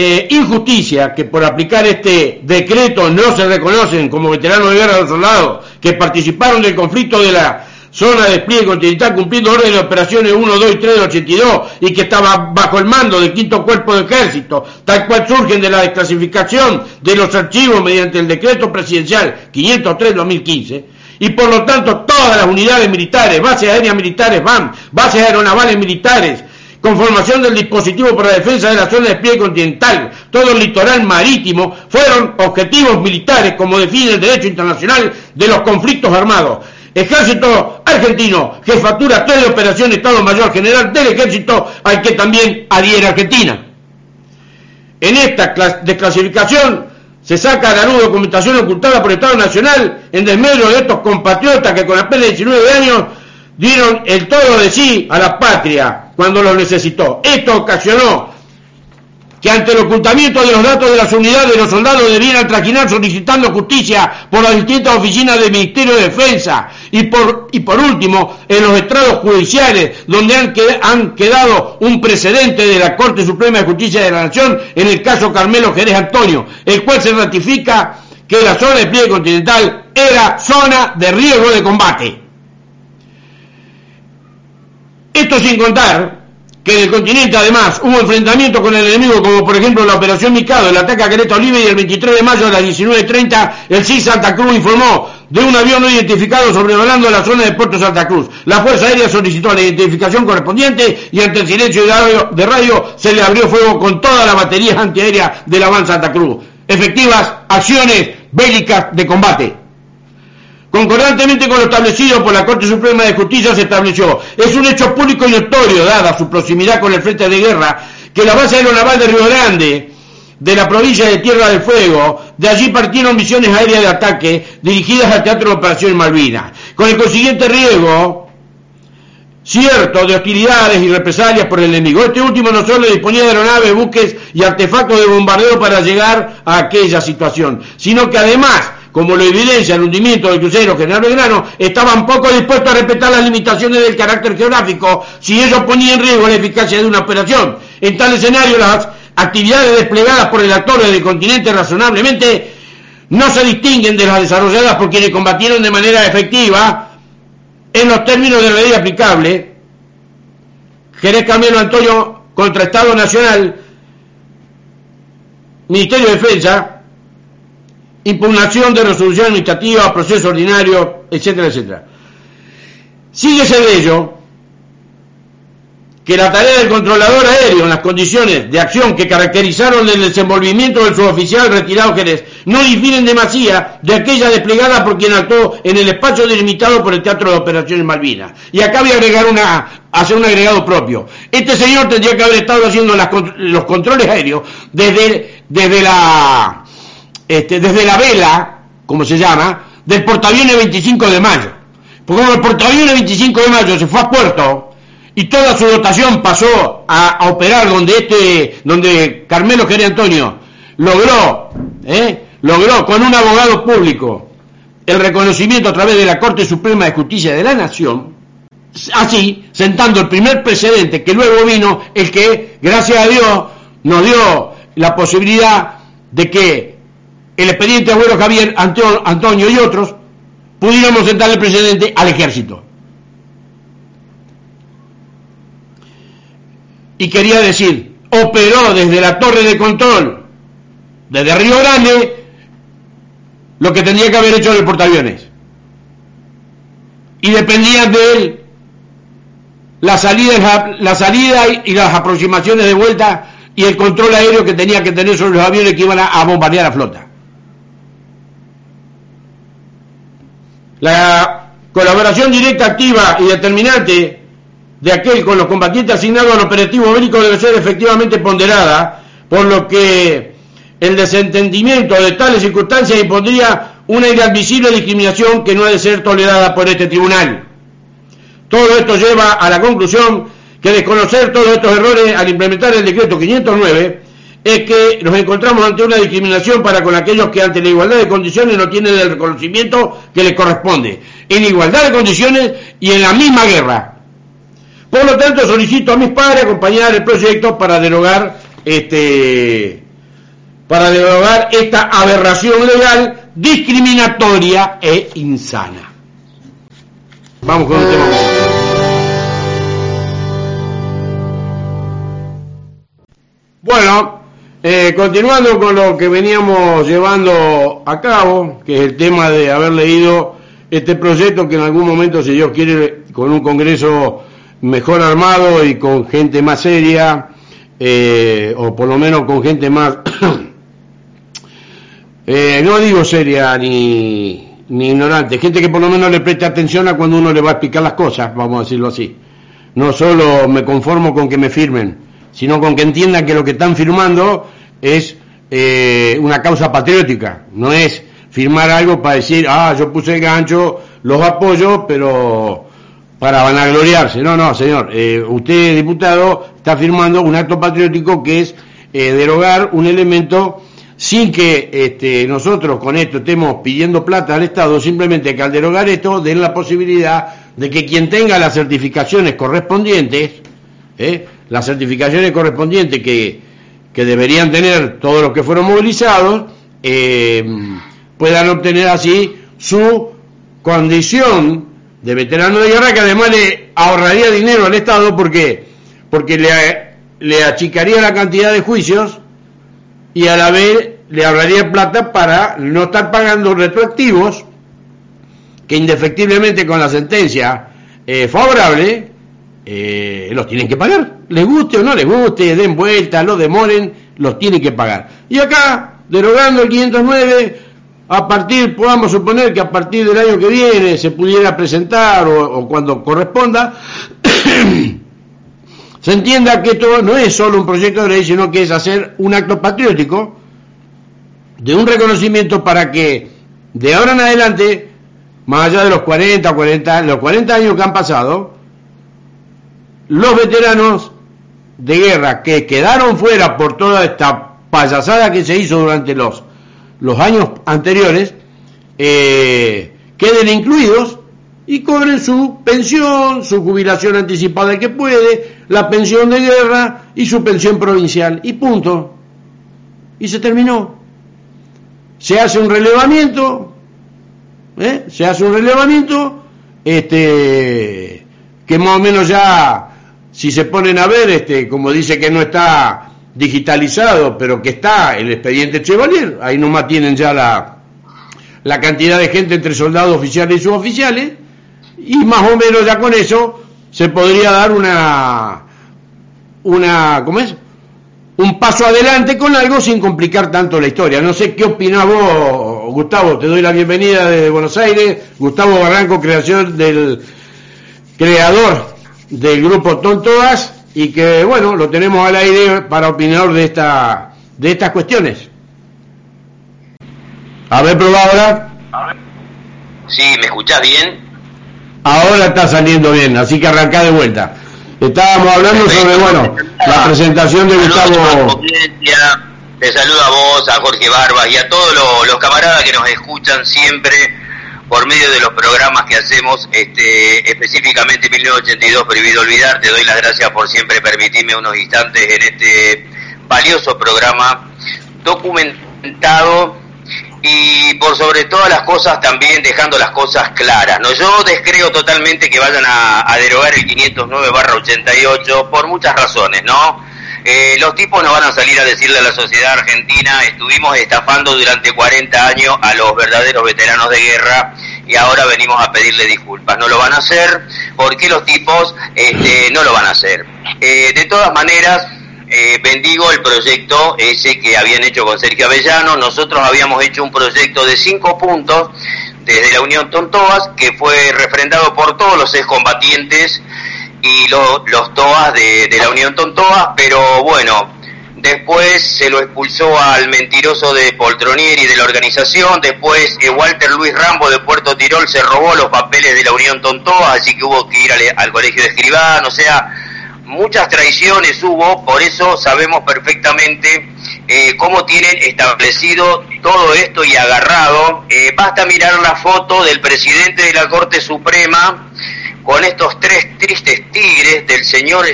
eh, injusticia que por aplicar este decreto no se reconocen como veteranos de guerra los soldados que participaron del conflicto de la zona de despliegue continental cumpliendo órdenes de operaciones 1, 2 y 3 de 82 y que estaba bajo el mando del quinto cuerpo de ejército, tal cual surgen de la desclasificación de los archivos mediante el decreto presidencial 503-2015, y por lo tanto todas las unidades militares, bases aéreas militares van, bases aeronavales militares, conformación del dispositivo para la defensa de la zona de despliegue continental, todo el litoral marítimo, fueron objetivos militares como define el derecho internacional de los conflictos armados. Ejército argentino, jefatura 3 de operación Estado Mayor General del Ejército, al que también adhiere Argentina. En esta desclasificación se saca a la luz documentación ocultada por el Estado Nacional en desmedro de estos compatriotas que con apenas 19 años dieron el todo de sí a la patria cuando lo necesitó. Esto ocasionó que ante el ocultamiento de los datos de las unidades los soldados debieran trajinar solicitando justicia por las distintas oficinas del Ministerio de Defensa y por, y por último en los estrados judiciales donde han, han quedado un precedente de la Corte Suprema de Justicia de la Nación en el caso Carmelo Jerez Antonio, el cual se ratifica que la zona de pliegue continental era zona de riesgo de combate. Esto sin contar que en el continente además hubo enfrentamientos con el enemigo como por ejemplo la operación Mikado, el ataque a Querétaro Olive y el 23 de mayo a las 19.30 el CIS Santa Cruz informó de un avión no identificado sobrevolando la zona de Puerto Santa Cruz. La Fuerza Aérea solicitó la identificación correspondiente y ante el silencio de radio, de radio se le abrió fuego con toda la batería antiaérea de la Santa Cruz. Efectivas acciones bélicas de combate. Concordantemente con lo establecido por la Corte Suprema de Justicia se estableció, es un hecho público y notorio, dada su proximidad con el frente de guerra, que la base aeronaval de Río Grande, de la provincia de Tierra del Fuego, de allí partieron misiones aéreas de ataque dirigidas al Teatro de Operaciones Malvinas, con el consiguiente riesgo cierto de hostilidades y represalias por el enemigo. Este último no solo disponía de aeronaves, buques y artefactos de bombardeo para llegar a aquella situación, sino que además como lo evidencia el hundimiento del crucero General Belgrano, estaban poco dispuestos a respetar las limitaciones del carácter geográfico si ello ponía en riesgo la eficacia de una operación. En tal escenario, las actividades desplegadas por el actor del continente razonablemente no se distinguen de las desarrolladas por quienes combatieron de manera efectiva en los términos de la ley aplicable. Jerez Camilo Antonio contra Estado Nacional, Ministerio de Defensa, impugnación de resolución administrativa, proceso ordinario, etcétera, etcétera. Síguese de ello que la tarea del controlador aéreo en las condiciones de acción que caracterizaron el desenvolvimiento del suboficial retirado Jerez no difieren demasiado de aquella desplegada por quien actuó en el espacio delimitado por el Teatro de Operaciones Malvinas. Y acá voy a agregar una, hacer un agregado propio. Este señor tendría que haber estado haciendo los controles aéreos desde, desde la este, desde la vela, como se llama, del portaaviones 25 de mayo. Porque como el portaaviones 25 de mayo se fue a puerto y toda su dotación pasó a, operar donde este, donde Carmelo Jerez Antonio logró, ¿eh? logró con un abogado público el reconocimiento a través de la Corte Suprema de Justicia de la Nación, así, sentando el primer precedente que luego vino el que, gracias a Dios, nos dio la posibilidad de que el expediente abuelo Javier, Antonio y otros, pudiéramos sentar el precedente al ejército. Y quería decir, operó desde la torre de control, desde Río Grande, lo que tendría que haber hecho el portaaviones. Y dependía de él la salida, la salida y las aproximaciones de vuelta y el control aéreo que tenía que tener sobre los aviones que iban a bombardear la flota. La colaboración directa, activa y determinante de aquel con los combatientes asignados al operativo bélico debe ser efectivamente ponderada, por lo que el desentendimiento de tales circunstancias impondría una inadmisible discriminación que no ha de ser tolerada por este tribunal. Todo esto lleva a la conclusión que desconocer todos estos errores al implementar el decreto 509 es que nos encontramos ante una discriminación para con aquellos que ante la igualdad de condiciones no tienen el reconocimiento que les corresponde, en igualdad de condiciones y en la misma guerra. Por lo tanto, solicito a mis padres acompañar el proyecto para derogar este para derogar esta aberración legal discriminatoria e insana. Vamos con el tema. Bueno, eh, continuando con lo que veníamos llevando a cabo, que es el tema de haber leído este proyecto que en algún momento, si Dios quiere, con un Congreso mejor armado y con gente más seria, eh, o por lo menos con gente más, eh, no digo seria ni, ni ignorante, gente que por lo menos le preste atención a cuando uno le va a explicar las cosas, vamos a decirlo así. No solo me conformo con que me firmen, sino con que entiendan que lo que están firmando es eh, una causa patriótica, no es firmar algo para decir, ah, yo puse el gancho, los apoyo, pero para vanagloriarse. No, no, señor, eh, usted, diputado, está firmando un acto patriótico que es eh, derogar un elemento sin que este, nosotros con esto estemos pidiendo plata al Estado, simplemente que al derogar esto den la posibilidad de que quien tenga las certificaciones correspondientes, ¿eh? las certificaciones correspondientes que, deberían tener todos los que fueron movilizados, eh, puedan obtener así su condición de veterano de guerra, que además le ahorraría dinero al Estado porque, porque le, le achicaría la cantidad de juicios y a la vez le ahorraría plata para no estar pagando retroactivos que indefectiblemente con la sentencia eh, favorable eh, los tienen que pagar. Les guste o no les guste, den vuelta, lo demoren, los tienen que pagar. Y acá, derogando el 509, a partir, podamos suponer que a partir del año que viene se pudiera presentar o, cuando corresponda, se entienda que esto no es solo un proyecto de ley, sino que es hacer un acto patriótico de un reconocimiento para que de ahora en adelante, más allá de los 40, 40, los 40 años que han pasado, los veteranos de guerra que quedaron fuera por toda esta payasada que se hizo durante los los años anteriores eh, queden incluidos y cobren su pensión, su jubilación anticipada que puede, la pensión de guerra y su pensión provincial. Y punto. Y se terminó. Se hace un relevamiento, ¿eh? se hace un relevamiento, este, que más o menos ya, si se ponen a ver, este, como dice que no está digitalizado, pero que está el expediente Chevalier, ahí nomás tienen ya la, la cantidad de gente entre soldados oficiales y suboficiales, y más o menos ya con eso se podría dar una, una, ¿cómo es? Un paso adelante con algo sin complicar tanto la historia. No sé qué opinás vos, Gustavo, te doy la bienvenida de Buenos Aires, Gustavo Barranco, creación del creador del grupo Tontoas, y que bueno, lo tenemos al aire para opinar de esta de estas cuestiones. A ver, probá ahora. Sí, ¿me escuchás bien? Ahora está saliendo bien, así que arrancá de vuelta. Estábamos hablando sobre, bueno, la presentación de Gustavo. Te saludo a vos, a Jorge Barbas y a todos los camaradas que nos escuchan siempre por medio de los programas que hacemos, este, específicamente 1982 Prohibido Olvidar, te doy las gracias por siempre permitirme unos instantes en este valioso programa documentado y por sobre todas las cosas también dejando las cosas claras. No, yo descreo totalmente que vayan a, derogar el 509 barra 88 por muchas razones, ¿no? Eh, los tipos no van a salir a decirle a la sociedad argentina, estuvimos estafando durante 40 años a los verdaderos veteranos de guerra y ahora venimos a pedirle disculpas. No lo van a hacer porque los tipos este, no lo van a hacer. Eh, de todas maneras, eh, bendigo el proyecto ese que habían hecho con Sergio Avellano. Nosotros habíamos hecho un proyecto de cinco puntos desde la Unión Tontoas que fue refrendado por todos los excombatientes y los TOAS de, la Unión Tontoas, pero bueno, después se lo expulsó al mentiroso de Poltronieri de la organización, después eh, Walter Luis Rambo de Puerto Tirol se robó los papeles de la Unión Tontoas, así que hubo que ir al, colegio de escribán, o sea, muchas traiciones hubo, por eso sabemos perfectamente eh, cómo tienen establecido todo esto y agarrado. Eh, basta mirar la foto del presidente de la Corte Suprema, con estos tres tristes tigres del señor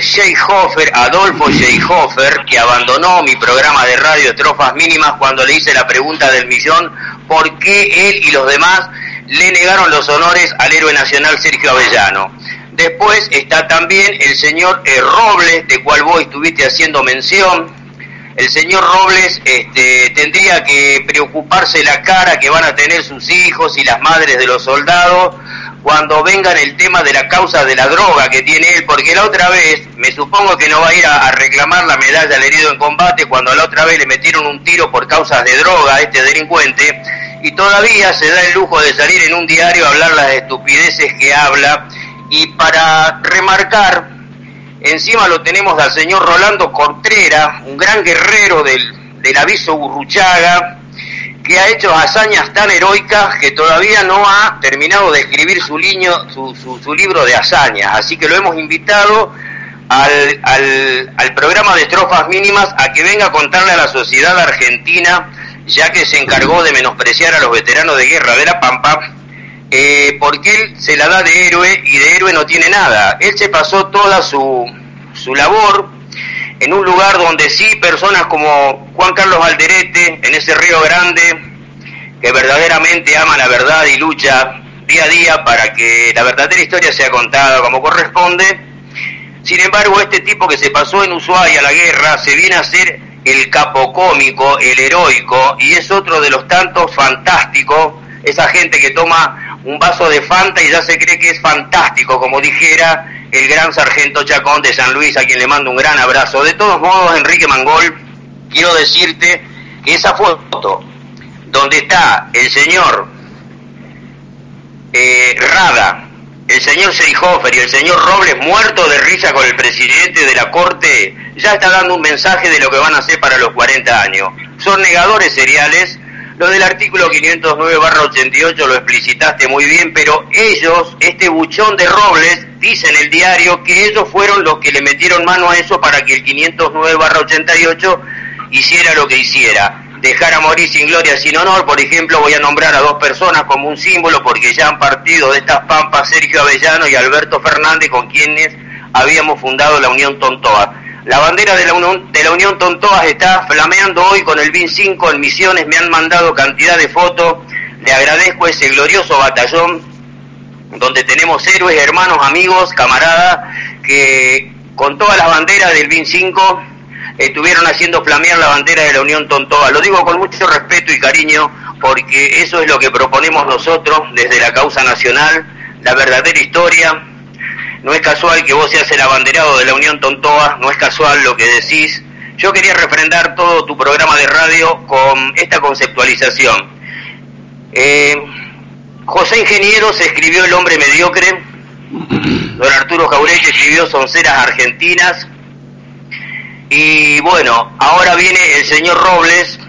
Hofer, Adolfo Hofer, que abandonó mi programa de radio Estrofas Mínimas cuando le hice la pregunta del millón, ¿por qué él y los demás le negaron los honores al héroe nacional Sergio Avellano? Después está también el señor eh, Robles, de cual vos estuviste haciendo mención. El señor Robles este, tendría que preocuparse la cara que van a tener sus hijos y las madres de los soldados cuando vengan el tema de la causa de la droga que tiene él, porque la otra vez, me supongo que no va a ir a, reclamar la medalla al herido en combate cuando la otra vez le metieron un tiro por causas de droga a este delincuente, y todavía se da el lujo de salir en un diario a hablar las estupideces que habla, y para remarcar, encima lo tenemos al señor Rolando Cortrera, un gran guerrero del, del aviso Burruchaga, que ha hecho hazañas tan heroicas que todavía no ha terminado de escribir su, su, su, libro de hazañas. Así que lo hemos invitado al, al, al, programa de estrofas mínimas a que venga a contarle a la sociedad argentina, ya que se encargó de menospreciar a los veteranos de guerra de la Pampa, eh, porque él se la da de héroe y de héroe no tiene nada. Él se pasó toda su, su labor en un lugar donde sí personas como Juan Carlos Alderete, en ese río grande, que verdaderamente ama la verdad y lucha día a día para que la verdadera historia sea contada como corresponde. Sin embargo, este tipo que se pasó en Ushuaia la guerra se viene a ser el capo cómico, el heroico, y es otro de los tantos fantásticos, esa gente que toma un vaso de Fanta y ya se cree que es fantástico, como dijera el gran sargento Chacón de San Luis, a quien le mando un gran abrazo. De todos modos, Enrique Mangol, quiero decirte que esa foto donde está el señor eh, Rada, el señor Seehofer y el señor Robles muerto de risa con el presidente de la Corte, ya está dando un mensaje de lo que van a hacer para los 40 años. Son negadores seriales. Lo del artículo 509-88 lo explicitaste muy bien, pero ellos, este buchón de Robles, dice en el diario que ellos fueron los que le metieron mano a eso para que el 509-88 hiciera lo que hiciera dejar a morir sin gloria, sin honor. Por ejemplo, voy a nombrar a dos personas como un símbolo porque ya han partido de estas pampas Sergio Avellano y Alberto Fernández, con quienes habíamos fundado la Unión Tontoa. La bandera de la, Unión, de la Unión Tontoa está flameando hoy con el BIN 5 en Misiones, me han mandado cantidad de fotos, le agradezco ese glorioso batallón donde tenemos héroes, hermanos, amigos, camaradas, que con todas las banderas del BIN 5 estuvieron haciendo flamear la bandera de la Unión Tontoa. Lo digo con mucho respeto y cariño porque eso es lo que proponemos nosotros desde la causa nacional, la verdadera historia. No es casual que vos seas el abanderado de la Unión Tontoa, no es casual lo que decís. Yo quería refrendar todo tu programa de radio con esta conceptualización. Eh, José Ingenieros escribió El hombre mediocre, don Arturo Jauregui escribió Sonceras Argentinas, y bueno, ahora viene el señor Robles,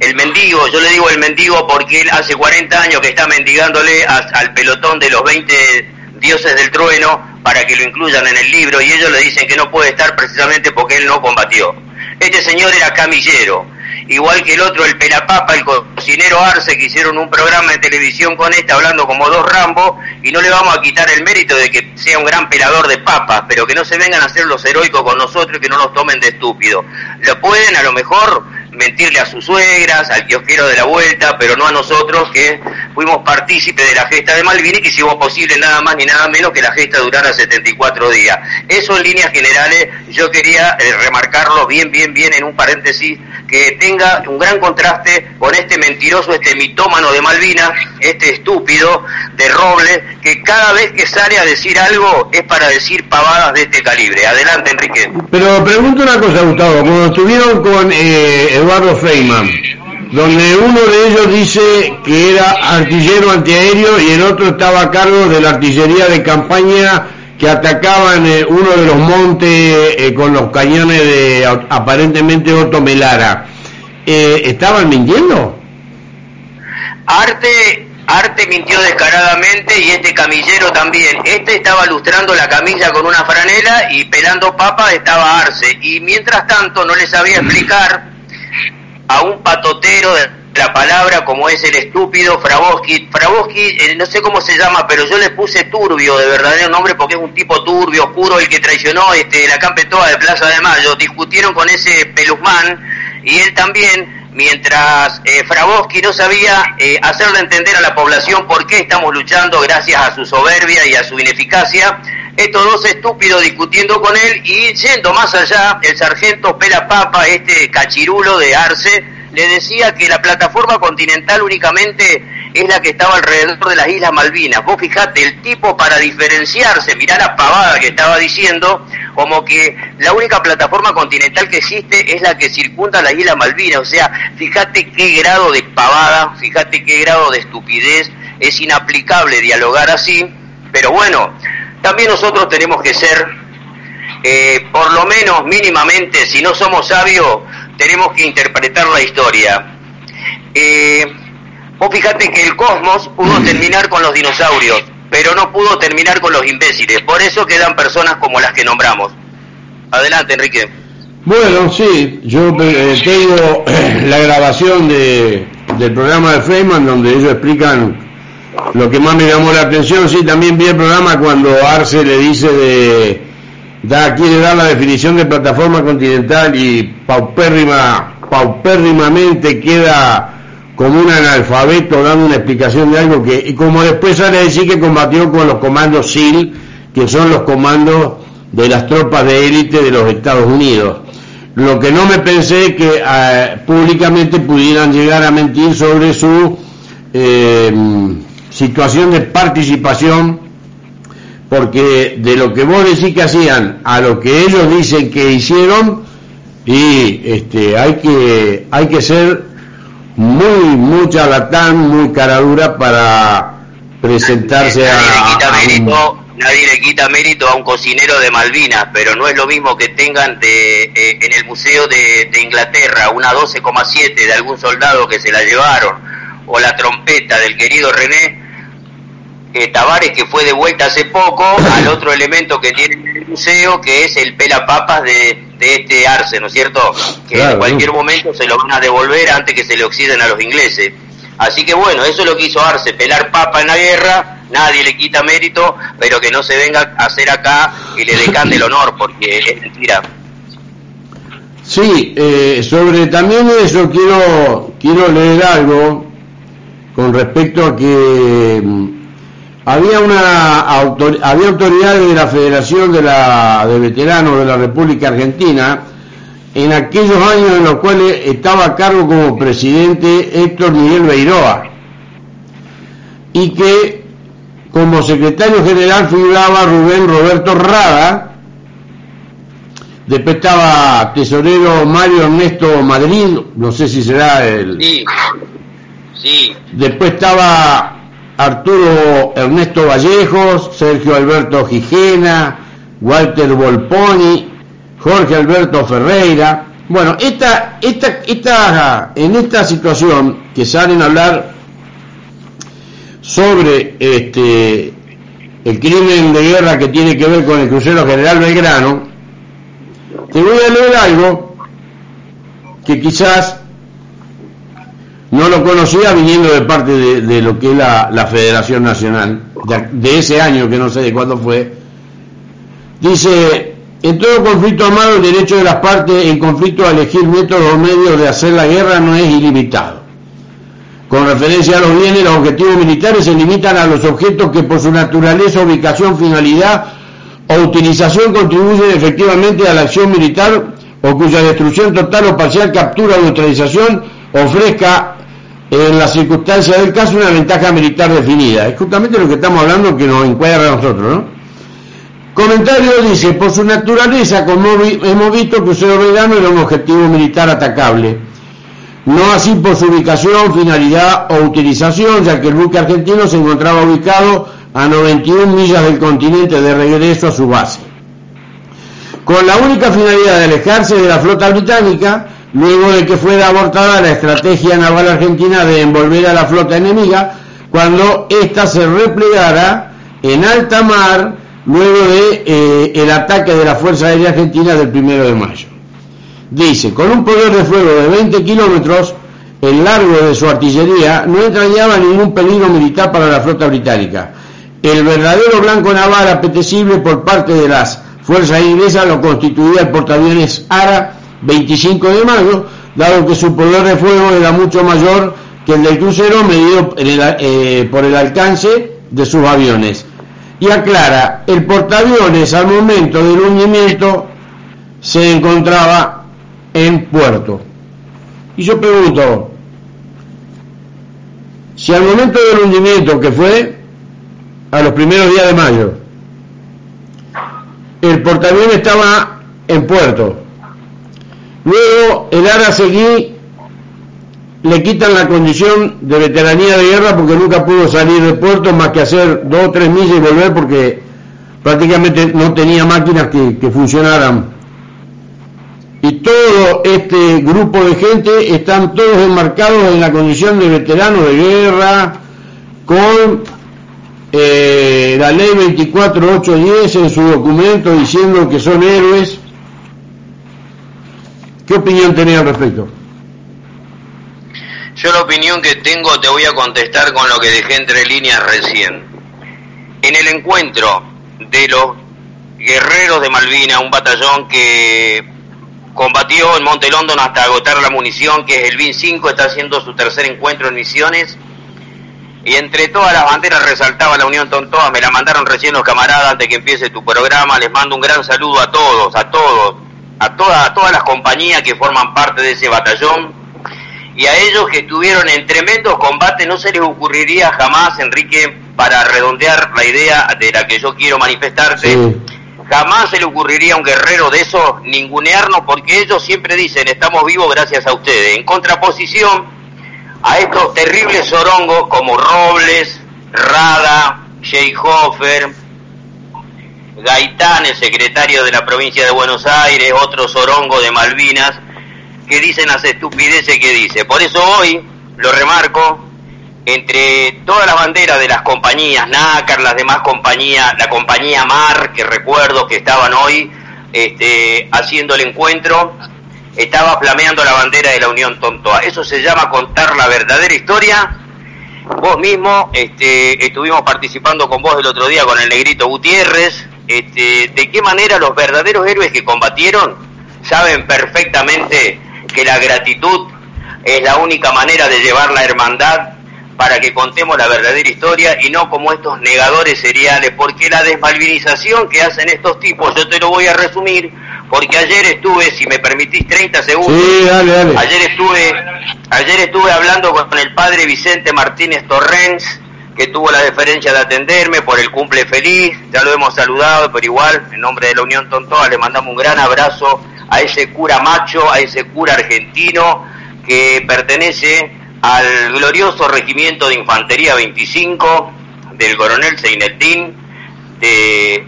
el mendigo, yo le digo el mendigo porque él hace 40 años que está mendigándole al pelotón de los 20 dioses del trueno para que lo incluyan en el libro. Y ellos le dicen que no puede estar precisamente porque él no combatió. Este señor era camillero, igual que el otro, el Pelapapa, el cocinero Arce, que hicieron un programa de televisión con este hablando como dos Rambo, y no le vamos a quitar el mérito de que sea un gran pelador de papas, pero que no se vengan a hacer los heroicos con nosotros y que no nos tomen de estúpido. Lo pueden a lo mejor mentirle a sus suegras, al kiosquero de la vuelta, pero no a nosotros que fuimos partícipes de la gesta de Malvin y que hicimos posible nada más ni nada menos que la gesta durara 74 días. Eso en líneas generales yo quería eh, remarcarlo bien, bien, bien en un paréntesis que tenga un gran contraste con este mentiroso, este mitómano de Malvinas, este estúpido de Robles, que cada vez que sale a decir algo es para decir pavadas de este calibre. Adelante, Enrique. Pero pregunto una cosa, Gustavo, cuando estuvieron con eh, Eduardo Feynman, donde uno de ellos dice que era artillero antiaéreo y el otro estaba a cargo de la artillería de campaña que atacaban eh, uno de los montes eh, con los cañones de aparentemente Otto Melara. Eh, ¿Estaban mintiendo? Arte, Arte mintió descaradamente y este camillero también. Este estaba lustrando la camilla con una franela y pelando papa estaba Arce. Y mientras tanto no les sabía explicar a un patotero de la palabra como es el estúpido Frabowski. Frabowski, eh, no sé cómo se llama, pero yo le puse turbio de verdadero nombre porque es un tipo turbio, oscuro, el que traicionó este, la campetoa de Plaza de Mayo. Discutieron con ese peluzmán y él también, mientras eh, no sabía eh, hacerle entender a la población por qué estamos luchando gracias a su soberbia y a su ineficacia, estos dos estúpidos discutiendo con él y yendo más allá, el sargento Pela Papa, este cachirulo de Arce, le decía que la plataforma continental únicamente es la que estaba alrededor de las Islas Malvinas. Vos fijate, el tipo para diferenciarse, mirá la pavada que estaba diciendo, como que la única plataforma continental que existe es la que circunda las Islas Malvinas. O sea, fíjate qué grado de pavada, fíjate qué grado de estupidez, es inaplicable dialogar así, pero bueno, también nosotros tenemos que ser, eh, por lo menos mínimamente, si no somos sabios, tenemos que interpretar la historia. Eh, vos fíjate que el cosmos pudo terminar con los dinosaurios, pero no pudo terminar con los imbéciles. Por eso quedan personas como las que nombramos. Adelante, Enrique. Bueno, sí, yo eh, tengo la grabación de, del programa de Feynman donde ellos explican lo que más me llamó la atención, sí, también vi el programa cuando Arce le dice de, da, quiere dar la definición de plataforma continental y paupérrima, paupérrimamente queda como un analfabeto dando una explicación de algo que, y como después sale a decir que combatió con los comandos SEAL, que son los comandos de las tropas de élite de los Estados Unidos. Lo que no me pensé que ah, públicamente pudieran llegar a mentir sobre su eh, situación de participación, porque de lo que vos decís que hacían a lo que ellos dicen que hicieron, y este, hay que, hay que ser muy, mucha latán, muy caradura para presentarse a, nadie le quita mérito a un cocinero de Malvinas, pero no es lo mismo que tengan de, eh, en el Museo de, Inglaterra una 12,7 de algún soldado que se la llevaron, o la trompeta del querido René eh, Tavares, que fue de vuelta hace poco, al otro elemento que tiene el museo, que es el pelapapas de, de este Arce, ¿no es cierto? Que en cualquier momento se lo van a devolver antes que se le oxiden a los ingleses. Así que bueno, eso es lo que hizo Arce, pelar papa en la guerra, nadie le quita mérito, pero que no se venga a hacer acá y le decante el honor, porque es mentira. Sí, eh, sobre también eso quiero, quiero leer algo con respecto a que mm, había una había autoridades de la Federación de, la, de Veteranos de la República Argentina en aquellos años en los cuales estaba a cargo como presidente Héctor Miguel Beiroa y que como secretario general figuraba Rubén Roberto Rada, después estaba tesorero Mario Ernesto Madrid, no sé si será el... Sí, sí. Después estaba Arturo Ernesto Vallejos, Sergio Alberto Gijena, Walter Volponi, Jorge Alberto Ferreira. Bueno, esta, esta, esta, en esta situación que salen a hablar sobre este, el crimen de guerra que tiene que ver con el crucero General Belgrano, te voy a leer algo que quizás no lo conocía viniendo de parte de, lo que es la, Federación Nacional, de, ese año que no sé de cuándo fue. Dice, en todo conflicto armado el derecho de las partes en conflicto a elegir métodos o medios de hacer la guerra no es ilimitado. Con referencia a los bienes, los objetivos militares se limitan a los objetos que por su naturaleza, ubicación, finalidad o utilización contribuyen efectivamente a la acción militar o cuya destrucción total o parcial, captura o neutralización ofrezca en las circunstancias del caso una ventaja militar definida. Es justamente lo que estamos hablando que nos encuadra a nosotros, ¿no? Comentario dice, por su naturaleza, como hemos visto, Crucero Verano era un objetivo militar atacable no así por su ubicación, finalidad o utilización, ya que el buque argentino se encontraba ubicado a 91 millas del continente de regreso a su base. Con la única finalidad de alejarse de la flota británica, luego de que fuera abortada la estrategia naval argentina de envolver a la flota enemiga, cuando ésta se replegara en alta mar luego de eh, el ataque de la Fuerza Aérea Argentina del 1 de mayo. Dice, con un poder de fuego de 20 kilómetros, el largo de su artillería no entrañaba ningún peligro militar para la flota británica. El verdadero blanco naval apetecible por parte de las fuerzas inglesas lo constituía el portaaviones ARA 25 de mayo, dado que su poder de fuego era mucho mayor que el del crucero medido eh, por el alcance de sus aviones. Y aclara, el portaaviones al momento del hundimiento se encontraba en puerto. Y yo pregunto, si al momento del hundimiento que fue a los primeros días de mayo, el portaavión estaba en puerto, luego el ARA seguí le quitan la condición de veteranía de guerra porque nunca pudo salir de puerto más que hacer dos o tres millas y volver porque prácticamente no tenía máquinas que, funcionaran y todo este grupo de gente están todos enmarcados en la condición de veteranos de guerra con eh, la ley 24810 en su documento diciendo que son héroes. ¿Qué opinión tenía al respecto? Yo la opinión que tengo te voy a contestar con lo que dejé entre líneas recién. En el encuentro de los guerreros de Malvina, un batallón que Combatió en Monte London hasta agotar la munición, que es el BIN 5, está haciendo su tercer encuentro en Misiones. Y entre todas las banderas resaltaba la Unión Tontoa, me la mandaron recién los camaradas antes que empiece tu programa. Les mando un gran saludo a todos, a todos, a, todas, a todas las compañías que forman parte de ese batallón. Y a ellos que estuvieron en tremendos combates, no se les ocurriría jamás, Enrique, para redondear la idea de la que yo quiero manifestarte. Jamás se le ocurriría a un guerrero de esos ningunearnos porque ellos siempre dicen estamos vivos gracias a ustedes. En contraposición, a estos terribles zorongos como Robles, Rada, Hofer, Gaitán, el secretario de la provincia de Buenos Aires, otro zorongo de Malvinas, que dicen las estupideces que dice. Por eso hoy, lo remarco, entre todas las banderas de las compañías, NACAR, las demás compañías, la compañía MAR, que recuerdo que estaban hoy este, haciendo el encuentro, estaba flameando la bandera de la Unión Tontoa. Eso se llama contar la verdadera historia. Vos mismo este, estuvimos participando con vos el otro día con el negrito Gutiérrez. Este, de qué manera los verdaderos héroes que combatieron saben perfectamente que la gratitud es la única manera de llevar la hermandad para que contemos la verdadera historia y no como estos negadores seriales, porque la desmalvinización que hacen estos tipos, yo te lo voy a resumir, porque ayer estuve, si me permitís 30 segundos, ayer estuve ayer estuve hablando con el padre Vicente Martínez Torrens, que tuvo la deferencia de atenderme por el cumple feliz, ya lo hemos saludado, pero igual, en nombre de la Unión Tontoa, le mandamos un gran abrazo a ese cura macho, a ese cura argentino que pertenece al glorioso Regimiento de Infantería 25 del coronel Seinetín, de,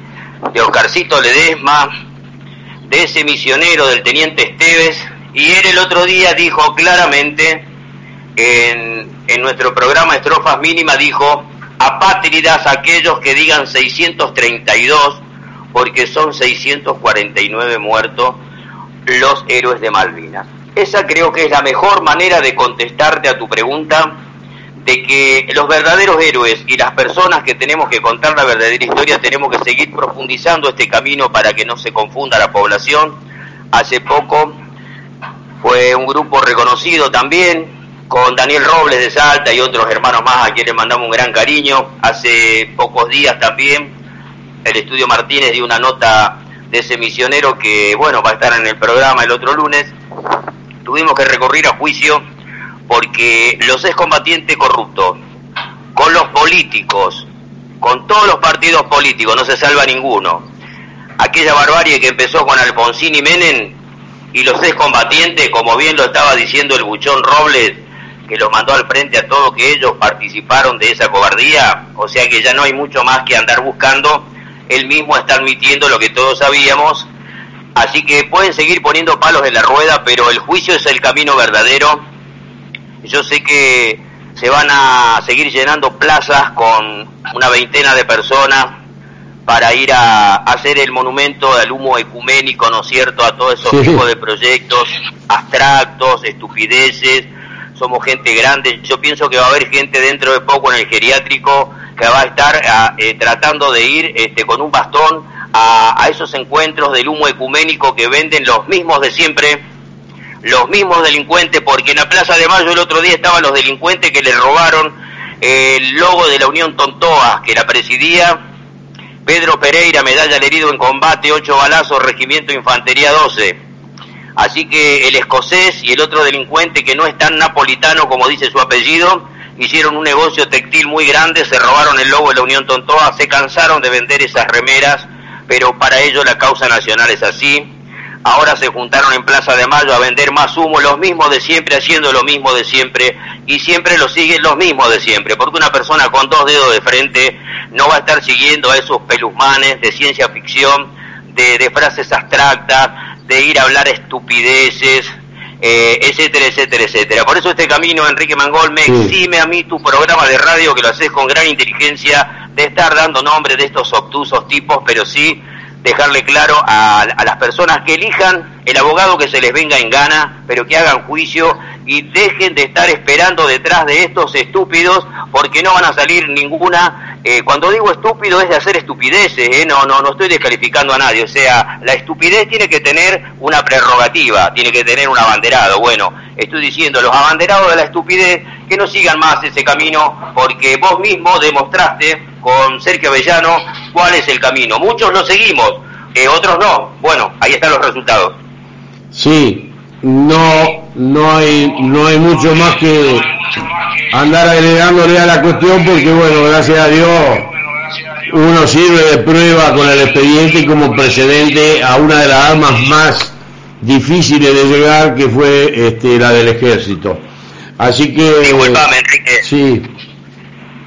de Oscarcito Ledesma, de ese misionero del teniente Esteves, y él el otro día dijo claramente, en, nuestro programa Estrofas Mínimas, dijo, apátridas aquellos que digan 632, porque son 649 muertos los héroes de Malvinas. Esa creo que es la mejor manera de contestarte a tu pregunta de que los verdaderos héroes y las personas que tenemos que contar la verdadera historia tenemos que seguir profundizando este camino para que no se confunda la población. Hace poco fue un grupo reconocido también con Daniel Robles de Salta y otros hermanos más a quienes mandamos un gran cariño. Hace pocos días también el estudio Martínez dio una nota de ese misionero que, bueno, va a estar en el programa el otro lunes tuvimos que recurrir a juicio porque los excombatientes corruptos, con los políticos, con todos los partidos políticos, no se salva ninguno. Aquella barbarie que empezó con Alfonsín y Menem y los excombatientes, como bien lo estaba diciendo el buchón Robles, que los mandó al frente a todos que ellos participaron de esa cobardía, o sea que ya no hay mucho más que andar buscando, él mismo está admitiendo lo que todos sabíamos, Así que pueden seguir poniendo palos en la rueda, pero el juicio es el camino verdadero. Yo sé que se van a seguir llenando plazas con una veintena de personas para ir a, hacer el monumento del humo ecuménico, ¿no es cierto?, a todos esos tipos de proyectos abstractos, estupideces. Somos gente grande. Yo pienso que va a haber gente dentro de poco en el geriátrico que va a estar ah, eh, tratando de ir este, con un bastón a, esos encuentros del humo ecuménico que venden los mismos de siempre, los mismos delincuentes, porque en la Plaza de Mayo el otro día estaban los delincuentes que le robaron el logo de la Unión Tontoa, que la presidía Pedro Pereira, medalla al herido en combate, ocho balazos, regimiento Infantería 12. Así que el escocés y el otro delincuente que no es tan napolitano como dice su apellido, hicieron un negocio textil muy grande, se robaron el logo de la Unión Tontoa, se cansaron de vender esas remeras pero para ello la causa nacional es así. Ahora se juntaron en Plaza de Mayo a vender más humo, los mismos de siempre, haciendo lo mismo de siempre, y siempre lo siguen los mismos de siempre, porque una persona con dos dedos de frente no va a estar siguiendo a esos pelusmanes de ciencia ficción, de, frases abstractas, de ir a hablar estupideces, eh, etcétera, etcétera, etcétera. Por eso este camino, Enrique Mangol, me exime a mí tu programa de radio, que lo haces con gran inteligencia, de estar dando nombre de estos obtusos tipos, pero sí dejarle claro a, las personas que elijan el abogado que se les venga en gana, pero que hagan juicio y dejen de estar esperando detrás de estos estúpidos, porque no van a salir ninguna. Eh, cuando digo estúpido es de hacer estupideces, eh, no, no, no estoy descalificando a nadie. O sea, la estupidez tiene que tener una prerrogativa, tiene que tener un abanderado. Bueno, estoy diciendo, los abanderados de la estupidez, que no sigan más ese camino, porque vos mismo demostraste con Sergio Avellano cuál es el camino. Muchos lo seguimos, eh, otros no. Bueno, ahí están los resultados. Sí, no, no hay, no hay mucho más que andar agregándole a la cuestión porque bueno, gracias a Dios uno sirve de prueba con el expediente como precedente a una de las armas más difíciles de llegar que fue este, la del ejército. Así que... Disculpame, Enrique. Sí.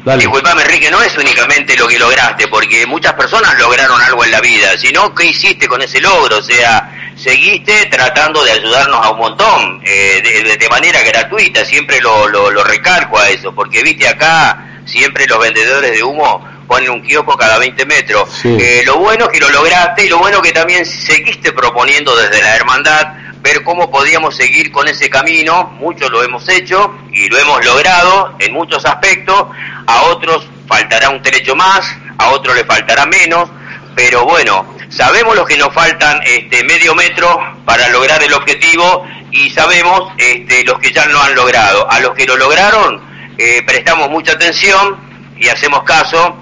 Disculpame, Enrique, no es únicamente lo que lograste, porque muchas personas lograron algo en la vida, sino qué hiciste con ese logro, o sea, seguiste tratando de ayudarnos a un montón, eh, de, manera gratuita, siempre lo, lo, recalco a eso, porque viste acá, siempre los vendedores de humo ponen un kiosco cada 20 metros. Eh, lo bueno es que lo lograste y lo bueno que también seguiste proponiendo desde la hermandad ver cómo podíamos seguir con ese camino, muchos lo hemos hecho y lo hemos logrado en muchos aspectos, a otros faltará un trecho más, a otros le faltará menos, pero bueno, sabemos los que nos faltan este medio metro para lograr el objetivo y sabemos este, los que ya lo han logrado. A los que lo lograron eh, prestamos mucha atención y hacemos caso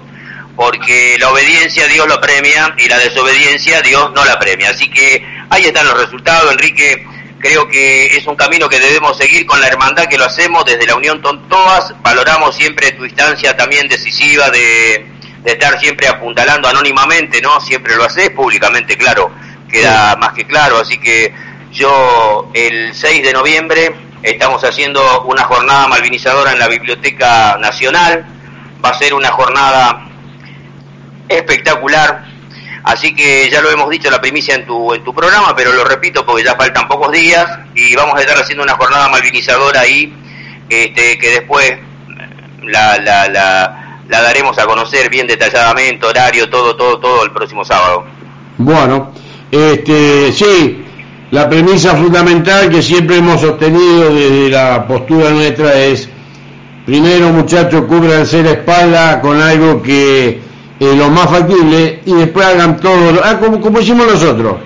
porque la obediencia Dios lo premia y la desobediencia Dios no la premia. Así que ahí están los resultados, Enrique. Creo que es un camino que debemos seguir con la hermandad que lo hacemos desde la Unión Tontoas. Valoramos siempre tu instancia también decisiva de, estar siempre apuntalando anónimamente, ¿no? Siempre lo haces públicamente, claro, queda más que claro. Así que yo el 6 de noviembre estamos haciendo una jornada malvinizadora en la Biblioteca Nacional. Va a ser una jornada espectacular. Así que ya lo hemos dicho la primicia en tu, en tu programa, pero lo repito porque ya faltan pocos días y vamos a estar haciendo una jornada malvinizadora ahí, este, que después la, la, la, la daremos a conocer bien detalladamente, horario, todo, todo, todo el próximo sábado. Bueno, este, sí, la premisa fundamental que siempre hemos sostenido desde la postura nuestra es, primero muchachos, cúbranse la espalda con algo que eh, lo más factible y después hagan todo, ah, como, como hicimos nosotros.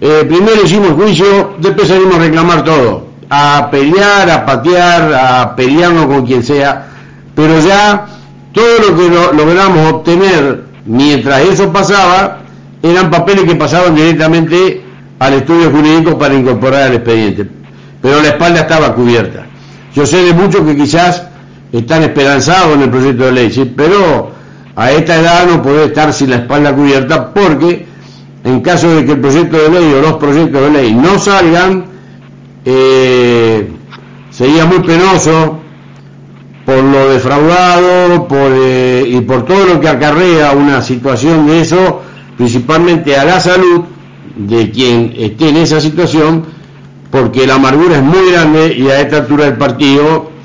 Eh, primero hicimos juicio, después salimos a reclamar todo, a pelear, a patear, a pelearnos con quien sea, pero ya todo lo que logramos obtener mientras eso pasaba eran papeles que pasaban directamente al estudio jurídico para incorporar al expediente, pero la espalda estaba cubierta. Yo sé de muchos que quizás están esperanzados en el proyecto de ley, ¿sí? pero a esta edad no puede estar sin la espalda cubierta porque en caso de que el proyecto de ley o los proyectos de ley no salgan, eh, sería muy penoso por lo defraudado eh, y por todo lo que acarrea una situación de eso, principalmente a la salud de quien esté en esa situación, porque la amargura es muy grande y a esta altura del partido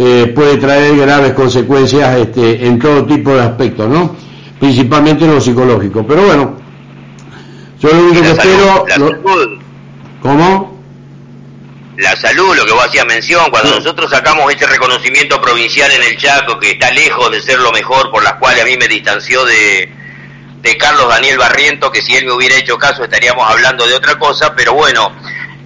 eh, puede traer graves consecuencias este, en todo tipo de aspectos, ¿no? Principalmente en lo psicológico. Pero bueno, yo lo único que espero... ¿Cómo? La salud, lo que vos hacías mención, cuando nosotros sacamos este reconocimiento provincial en el Chaco, que está lejos de ser lo mejor, por las cuales a mí me distanció de, de Carlos Daniel Barriento, que si él me hubiera hecho caso estaríamos hablando de otra cosa, pero bueno,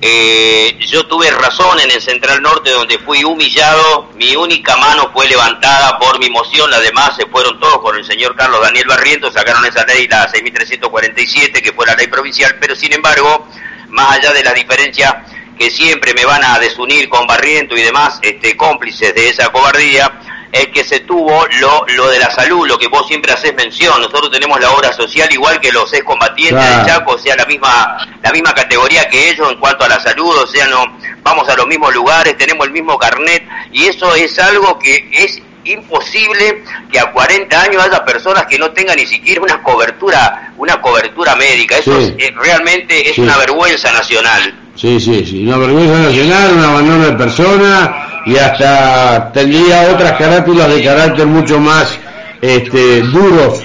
eh, yo tuve razón en el Central Norte donde fui humillado, mi única mano fue levantada por mi moción, además se fueron todos con el señor Carlos Daniel Barriento, sacaron esa ley, la 6.347, que fue la ley provincial, pero sin embargo, más allá de la diferencia que siempre me van a desunir con Barriento y demás este, cómplices de esa cobardía, es que se tuvo lo, lo de la salud, lo que vos siempre haces mención. Nosotros tenemos la obra social igual que los excombatientes de Chaco, o sea, la misma, la misma categoría que ellos en cuanto a la salud, o sea, no, vamos a los mismos lugares, tenemos el mismo carnet, y eso es algo que es imposible que a 40 años haya personas que no tengan ni siquiera una cobertura, una cobertura médica. Eso es, realmente es una vergüenza nacional. Sí, sí, sí, una vergüenza nacional, un abandono de personas y hasta tendría otras carátulas de carácter mucho más este, duros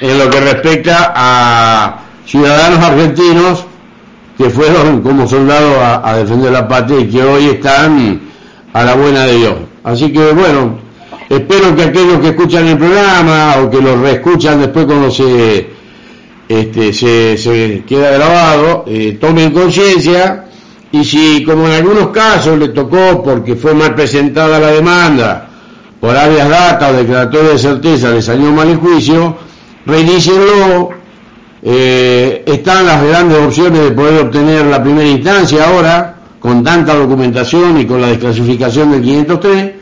en lo que respecta a ciudadanos argentinos que fueron como soldados a, defender la patria y que hoy están a la buena de Dios. Así que bueno, espero que aquellos que escuchan el programa o que lo reescuchan después cuando se este, se, se queda grabado, eh, tomen conciencia y si, como en algunos casos le tocó porque fue mal presentada la demanda, por áreas data o declaratoria de certeza le salió mal el juicio, reinicienlo. Eh, están las grandes opciones de poder obtener la primera instancia ahora, con tanta documentación y con la desclasificación del 503.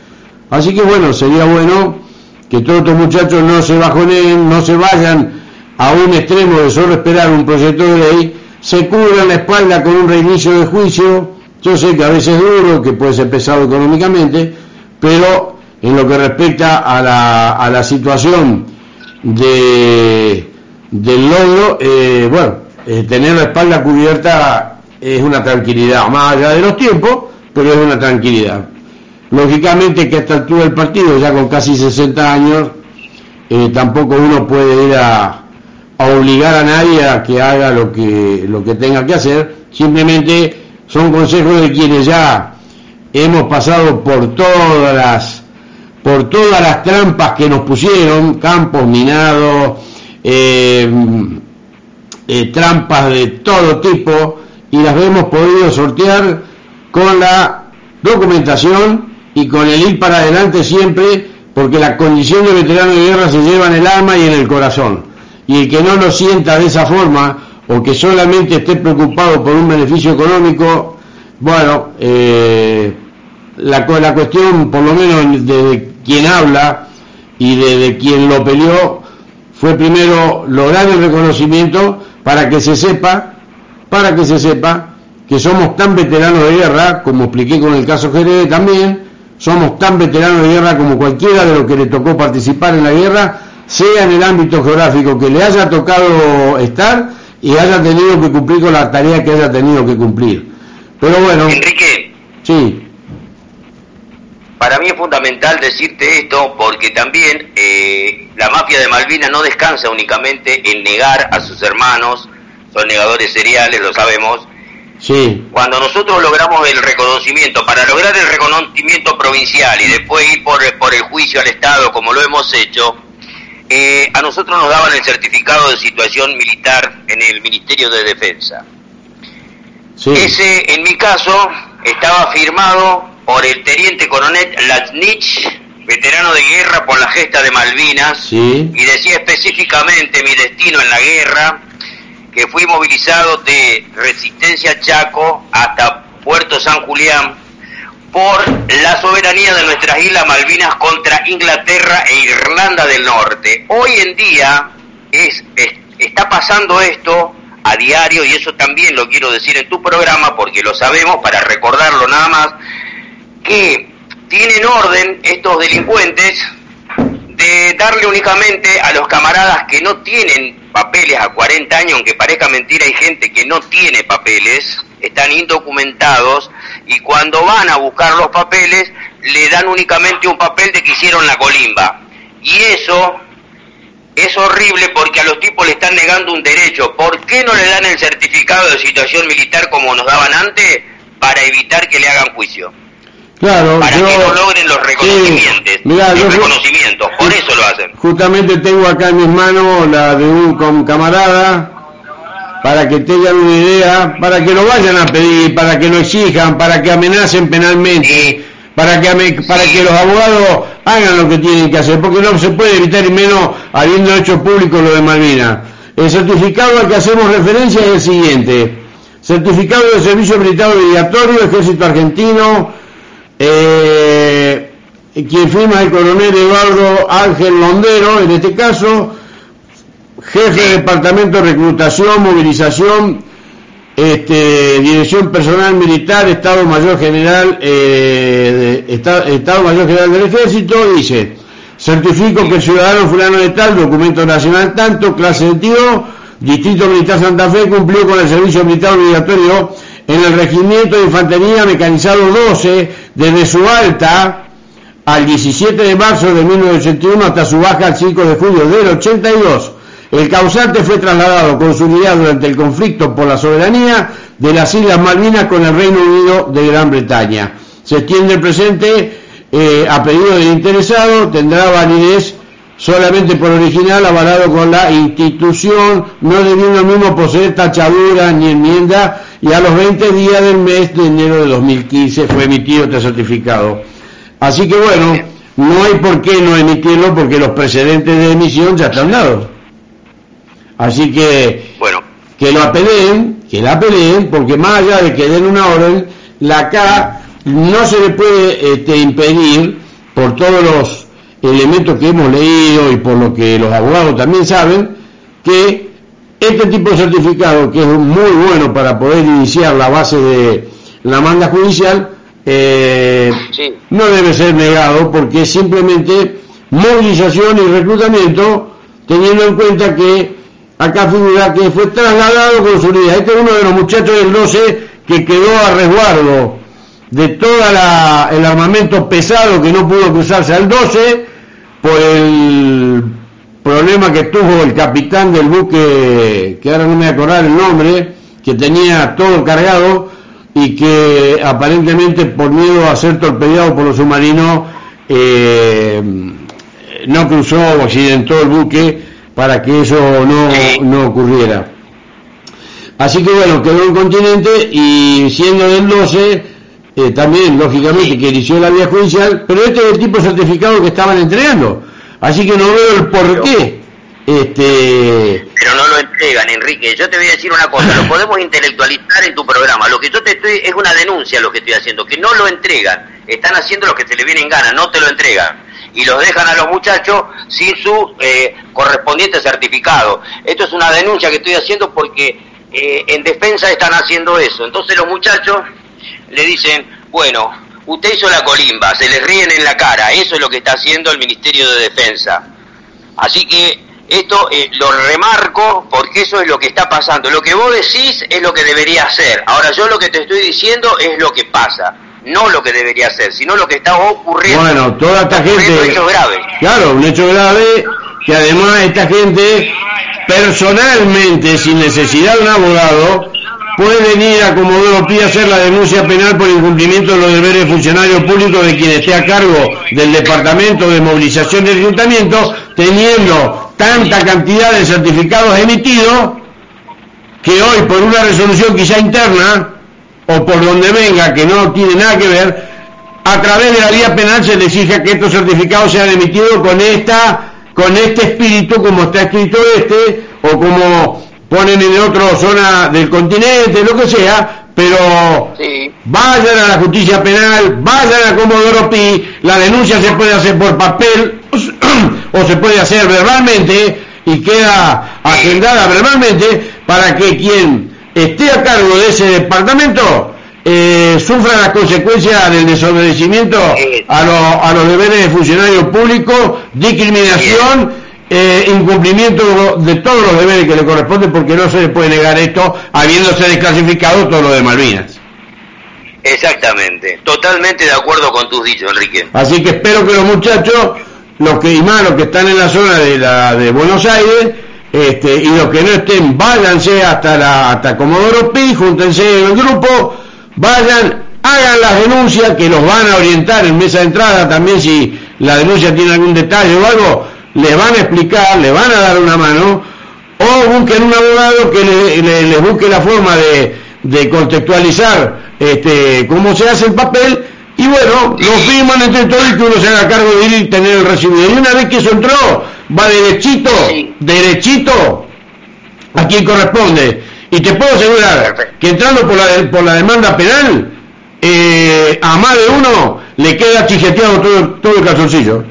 Así que bueno, sería bueno que todos estos muchachos no se bajonen, no se vayan a un extremo de solo esperar un proyecto de ley, se cubran la espalda con un reinicio de juicio Yo sé que a veces es duro, que puede ser pesado económicamente, pero en lo que respecta a la, a la situación de, del logro, eh, bueno, eh, tener la espalda cubierta es una tranquilidad, más allá de los tiempos, pero es una tranquilidad. Lógicamente que a esta altura del partido, ya con casi 60 años, eh, tampoco uno puede ir a, a, obligar a nadie a que haga lo que, lo que tenga que hacer, simplemente son consejos de quienes ya hemos pasado por todas las por todas las trampas que nos pusieron, campos minados, eh, eh, trampas de todo tipo, y las hemos podido sortear con la documentación y con el ir para adelante siempre, porque la condición de veterano de guerra se lleva en el alma y en el corazón. Y el que no lo sienta de esa forma, o que solamente esté preocupado por un beneficio económico, bueno, eh, la, la cuestión, por lo menos de quien habla y de, quien lo peleó, fue primero lograr el reconocimiento para que se sepa, para que se sepa que somos tan veteranos de guerra, como expliqué con el caso Jerez también, somos tan veteranos de guerra como cualquiera de los que le tocó participar en la guerra, sea en el ámbito geográfico que le haya tocado estar y haya tenido que cumplir con la tarea que haya tenido que cumplir. Pero bueno. Enrique. Sí. Para mí es fundamental decirte esto porque también eh, la mafia de Malvinas no descansa únicamente en negar a sus hermanos, son negadores seriales, lo sabemos. Sí. Cuando nosotros logramos el reconocimiento, para lograr el reconocimiento provincial y después ir por, por el juicio al Estado como lo hemos hecho, eh, a nosotros nos daban el certificado de situación militar en el Ministerio de Defensa. Ese, en mi caso, estaba firmado por el teniente coronel Latnich, veterano de guerra por la gesta de Malvinas, y decía específicamente mi destino en la guerra, que fui movilizado de Resistencia Chaco hasta Puerto San Julián por la soberanía de nuestras Islas Malvinas contra Inglaterra e Irlanda del Norte. Hoy en día es, está pasando esto a diario y eso también lo quiero decir en tu programa porque lo sabemos para recordarlo nada más que tienen orden estos delincuentes de darle únicamente a los camaradas que no tienen papeles a 40 años, aunque parezca mentira, hay gente que no tiene papeles, están indocumentados y cuando van a buscar los papeles le dan únicamente un papel de que hicieron la colimba. Y eso es horrible porque a los tipos le están negando un derecho. ¿Por qué no le dan el certificado de situación militar como nos daban antes? Para evitar que le hagan juicio. Claro, para que no logren los reconocimientos. los reconocimientos, por eso lo hacen. Justamente tengo acá en mis manos la de un camarada para que tengan una idea, para que lo vayan a pedir, para que lo exijan, para que amenacen penalmente, para que para que los abogados hagan lo que tienen que hacer, porque no se puede evitar y menos habiendo hecho público lo de Malvinas. El certificado al que hacemos referencia es el siguiente. Certificado de Servicio Militar Obligatorio, Ejército Argentino, eh, quien firma el coronel Eduardo Ángel Londero, en este caso, jefe de Departamento de Reclutación, Movilización, este, Dirección Personal Militar, Estado Mayor General, eh, Estado, Mayor General del Ejército, dice, certifico que el ciudadano fulano de tal, documento nacional tanto, clase de tío, Distrito Militar Santa Fe, cumplió con el servicio militar obligatorio en el Regimiento de Infantería Mecanizado 12 desde su alta al 17 de marzo de 1981 hasta su baja al 5 de julio del 82. El causante fue trasladado con su unidad durante el conflicto por la soberanía de las Islas Malvinas con el Reino Unido de Gran Bretaña. Se extiende el presente eh, a pedido del interesado, tendrá validez solamente por original avalado con la institución, no debiendo mismo poseer tachadura ni enmienda y a los 20 días del mes de enero de 2015 fue emitido este certificado. Así que bueno, no hay por qué no emitirlo porque los precedentes de emisión ya están dados. Así que bueno. que lo apelen, que la apelen, porque más allá de que den una orden, la K no se le puede este, impedir por todos los elementos que hemos leído y por lo que los abogados también saben, que este tipo de certificado, que es muy bueno para poder iniciar la base de, la manda judicial, eh, no debe ser negado porque es simplemente movilización y reclutamiento, teniendo en cuenta que acá figura que fue trasladado con su unidad. Este es uno de los muchachos del 12 que quedó a resguardo de todo el armamento pesado que no pudo cruzarse al 12 por el problema que tuvo el capitán del buque, que ahora no me voy a acordar el nombre, que tenía todo cargado y que aparentemente por miedo a ser torpedeado por los submarinos eh, no cruzó o accidentó el buque para que eso no, no ocurriera. Así que bueno, quedó en continente y siendo del 12, eh, también lógicamente que inició la vía judicial, pero este es el tipo certificado que estaban entregando. Así que no veo el por qué. Este... Pero no lo entregan, Enrique. Yo te voy a decir una cosa, lo podemos intelectualizar en tu programa. Lo que yo te estoy, es una denuncia lo que estoy haciendo, que no lo entregan. Están haciendo lo que se le viene en gana, no te lo entregan. Y los dejan a los muchachos sin su eh, correspondiente certificado. Esto es una denuncia que estoy haciendo porque eh, en defensa están haciendo eso. Entonces los muchachos le dicen, bueno, usted hizo la colimba, se les ríen en la cara, eso es lo que está haciendo el Ministerio de Defensa. Así que esto eh, lo remarco porque eso es lo que está pasando. Lo que vos decís es lo que debería ser. Ahora yo lo que te estoy diciendo es lo que pasa. No lo que debería ser, sino lo que está ocurriendo. Bueno, toda esta gente... Un hecho grave. Claro, un hecho grave que además esta gente personalmente, sin necesidad de un abogado, puede venir a Comodoro Pi a hacer la denuncia penal por incumplimiento de los deberes de funcionario público de quien esté a cargo del Departamento de Movilización del Ayuntamiento, teniendo tanta cantidad de certificados emitidos que hoy por una resolución quizá interna o por donde venga, que no tiene nada que ver, a través de la vía penal se le exige que estos certificados sean emitidos con esta con este espíritu como está escrito este, o como ponen en otra zona del continente, lo que sea, pero vayan a la justicia penal, vayan a Comodoro Pi, la denuncia se puede hacer por papel o se puede hacer verbalmente y queda agendada verbalmente para que quien esté a cargo de ese departamento eh, sufra las consecuencias del desobedecimiento a, a los deberes de funcionario público, discriminación, eh, incumplimiento de todos los deberes que le corresponden, porque no se le puede negar esto habiéndose desclasificado todo lo de Malvinas. Exactamente, totalmente de acuerdo con tus dichos, Enrique. Así que espero que los muchachos, los que y más los que están en la zona de la de Buenos Aires, este, y los que no estén, váyanse hasta la hasta Comodoro Pi, júntense en el grupo, vayan, hagan las denuncias que los van a orientar en mesa de entrada también si la denuncia tiene algún detalle o algo, le van a explicar, le van a dar una mano, o busquen un abogado que les busque la forma de, contextualizar este, cómo se hace el papel, y bueno, lo firman entre todos y que uno se haga cargo de ir y tener el recibido. Y una vez que eso entró, va derechito, derechito a quien corresponde. Y te puedo asegurar que entrando por la, por la demanda penal, eh, a más de uno le queda chijeteado todo, todo el calzoncillo.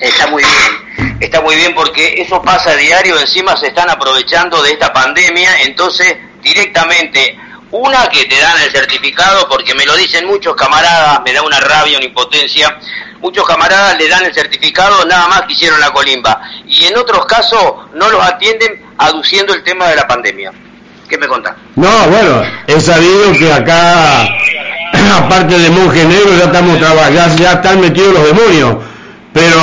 Está muy bien, está muy bien porque eso pasa a diario, encima se están aprovechando de esta pandemia, entonces directamente, una que te dan el certificado, porque me lo dicen muchos camaradas, me da una rabia, una impotencia, muchos camaradas le dan el certificado nada más que hicieron la colimba, y en otros casos no los atienden aduciendo el tema de la pandemia. ¿Qué me contás? No, bueno, he sabido que acá, aparte de monje negro, ya estamos trabajando, ya están metidos los demonios, pero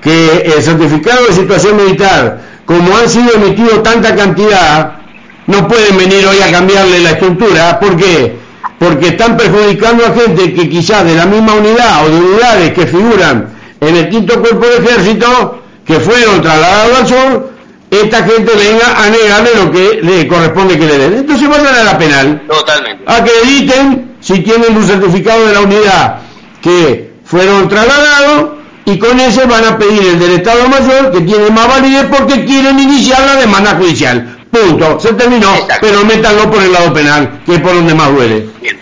que el certificado de situación militar, como han sido emitidos tanta cantidad, no pueden venir hoy a cambiarle la estructura, ¿por qué? Porque están perjudicando a gente que quizás de la misma unidad o de unidades que figuran en el quinto cuerpo de ejército, que fueron trasladados al sur, esta gente venga a negarle lo que le corresponde que le den. Entonces vayan a la penal. Totalmente. Acrediten si tienen un certificado de la unidad que fueron trasladados y con ese van a pedir el del Estado Mayor que tiene más validez porque quieren iniciar la demanda judicial. Punto. Se terminó. Pero métanlo por el lado penal, que es por donde más duele. Bien.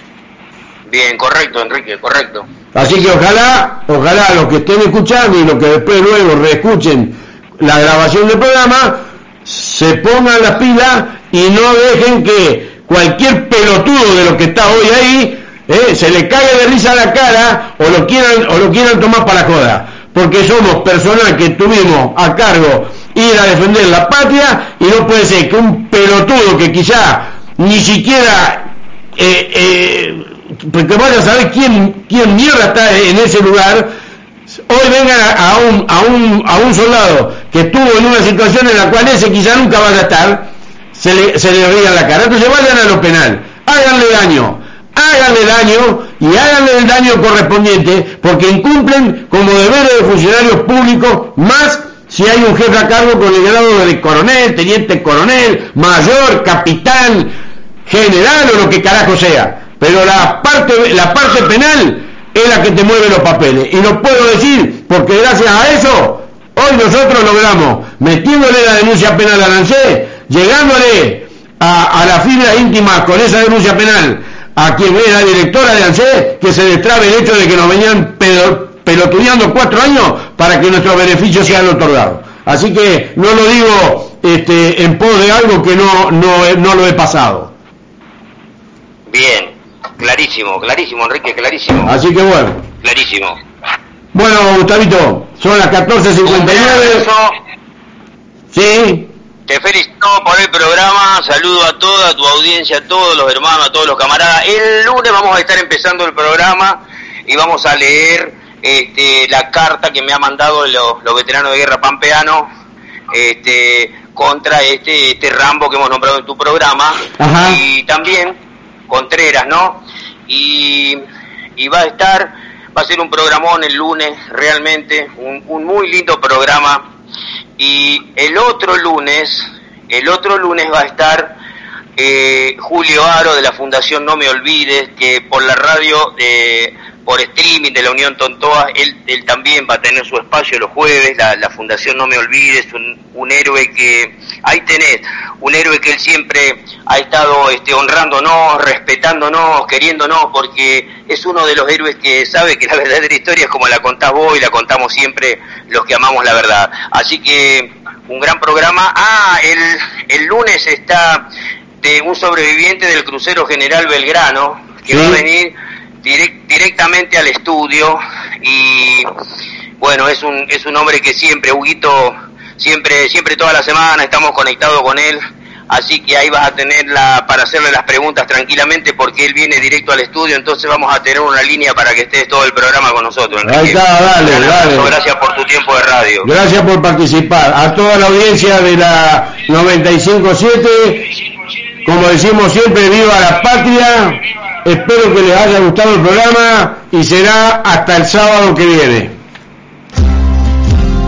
Bien, correcto, Enrique, correcto. Así que ojalá, ojalá los que estén escuchando y los que después luego reescuchen la grabación del programa, se pongan las pilas y no dejen que cualquier pelotudo de lo que está hoy ahí, ¿eh? se le cae de risa la cara o lo quieran, o lo quieran tomar para joda. Porque somos personas que tuvimos a cargo ir a defender la patria y no puede ser que un pelotudo que quizá ni siquiera eh, eh, porque vaya a saber quién, quién mierda está en ese lugar, hoy vengan a, un, a, un, a un soldado que estuvo en una situación en la cual ese quizá nunca vaya a estar, se le, se le rían la cara. Entonces vayan a lo penal, háganle daño, háganle daño y háganle el daño correspondiente porque incumplen como deberes de funcionarios públicos más si hay un jefe a cargo con el grado de coronel, teniente coronel, mayor, capitán, general o lo que carajo sea. Pero la parte, la parte penal es la que te mueve los papeles. Y lo puedo decir porque gracias a eso, hoy nosotros logramos, metiéndole la denuncia penal a Lancé, llegándole a, a la fibra íntima con esa denuncia penal a quien era directora de ANSE, que se destrabe el hecho de que nos venían pelotudeando cuatro años para que nuestros beneficios sean otorgados. Así que no lo digo este, en pos de algo que no, no, no lo he pasado. Bien, clarísimo, clarísimo, Enrique, clarísimo. Así que bueno. Clarísimo. Bueno, Gustavito, son las 14.59. Sí. Te felicito por el programa, saludo a toda tu audiencia, a todos los hermanos, a todos los camaradas. El lunes vamos a estar empezando el programa y vamos a leer este, la carta que me ha mandado los, veteranos de guerra pampeano este, contra este, este Rambo que hemos nombrado en tu programa. Y también Contreras, ¿no? Y, va a estar, va a ser un programón el lunes, realmente, un, muy lindo programa. Y el otro lunes, el otro lunes va a estar eh, Julio Aro de la Fundación No Me Olvides, que por la radio eh, por streaming de la Unión Tontoa, él, él también va a tener su espacio los jueves, la, Fundación No Me Olvides, un, un, héroe que, ahí tenés, un héroe que él siempre ha estado este, honrándonos, respetándonos, queriéndonos, porque es uno de los héroes que sabe que la verdadera historia es como la contás vos y la contamos siempre los que amamos la verdad. Así que un gran programa. Ah, el, el lunes está de un sobreviviente del crucero General Belgrano, que va a venir directamente al estudio y bueno, es un, es un hombre que siempre, Huguito, siempre, siempre toda la semana estamos conectados con él, así que ahí vas a tener para hacerle las preguntas tranquilamente porque él viene directo al estudio, entonces vamos a tener una línea para que estés todo el programa con nosotros. Ahí está, dale, dale. Gracias por tu tiempo de radio. Gracias por participar. A toda la audiencia de la 957, como decimos siempre, viva la patria Espero que les haya gustado el programa y será hasta el sábado que viene.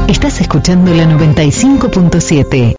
Estás escuchando la 95.7.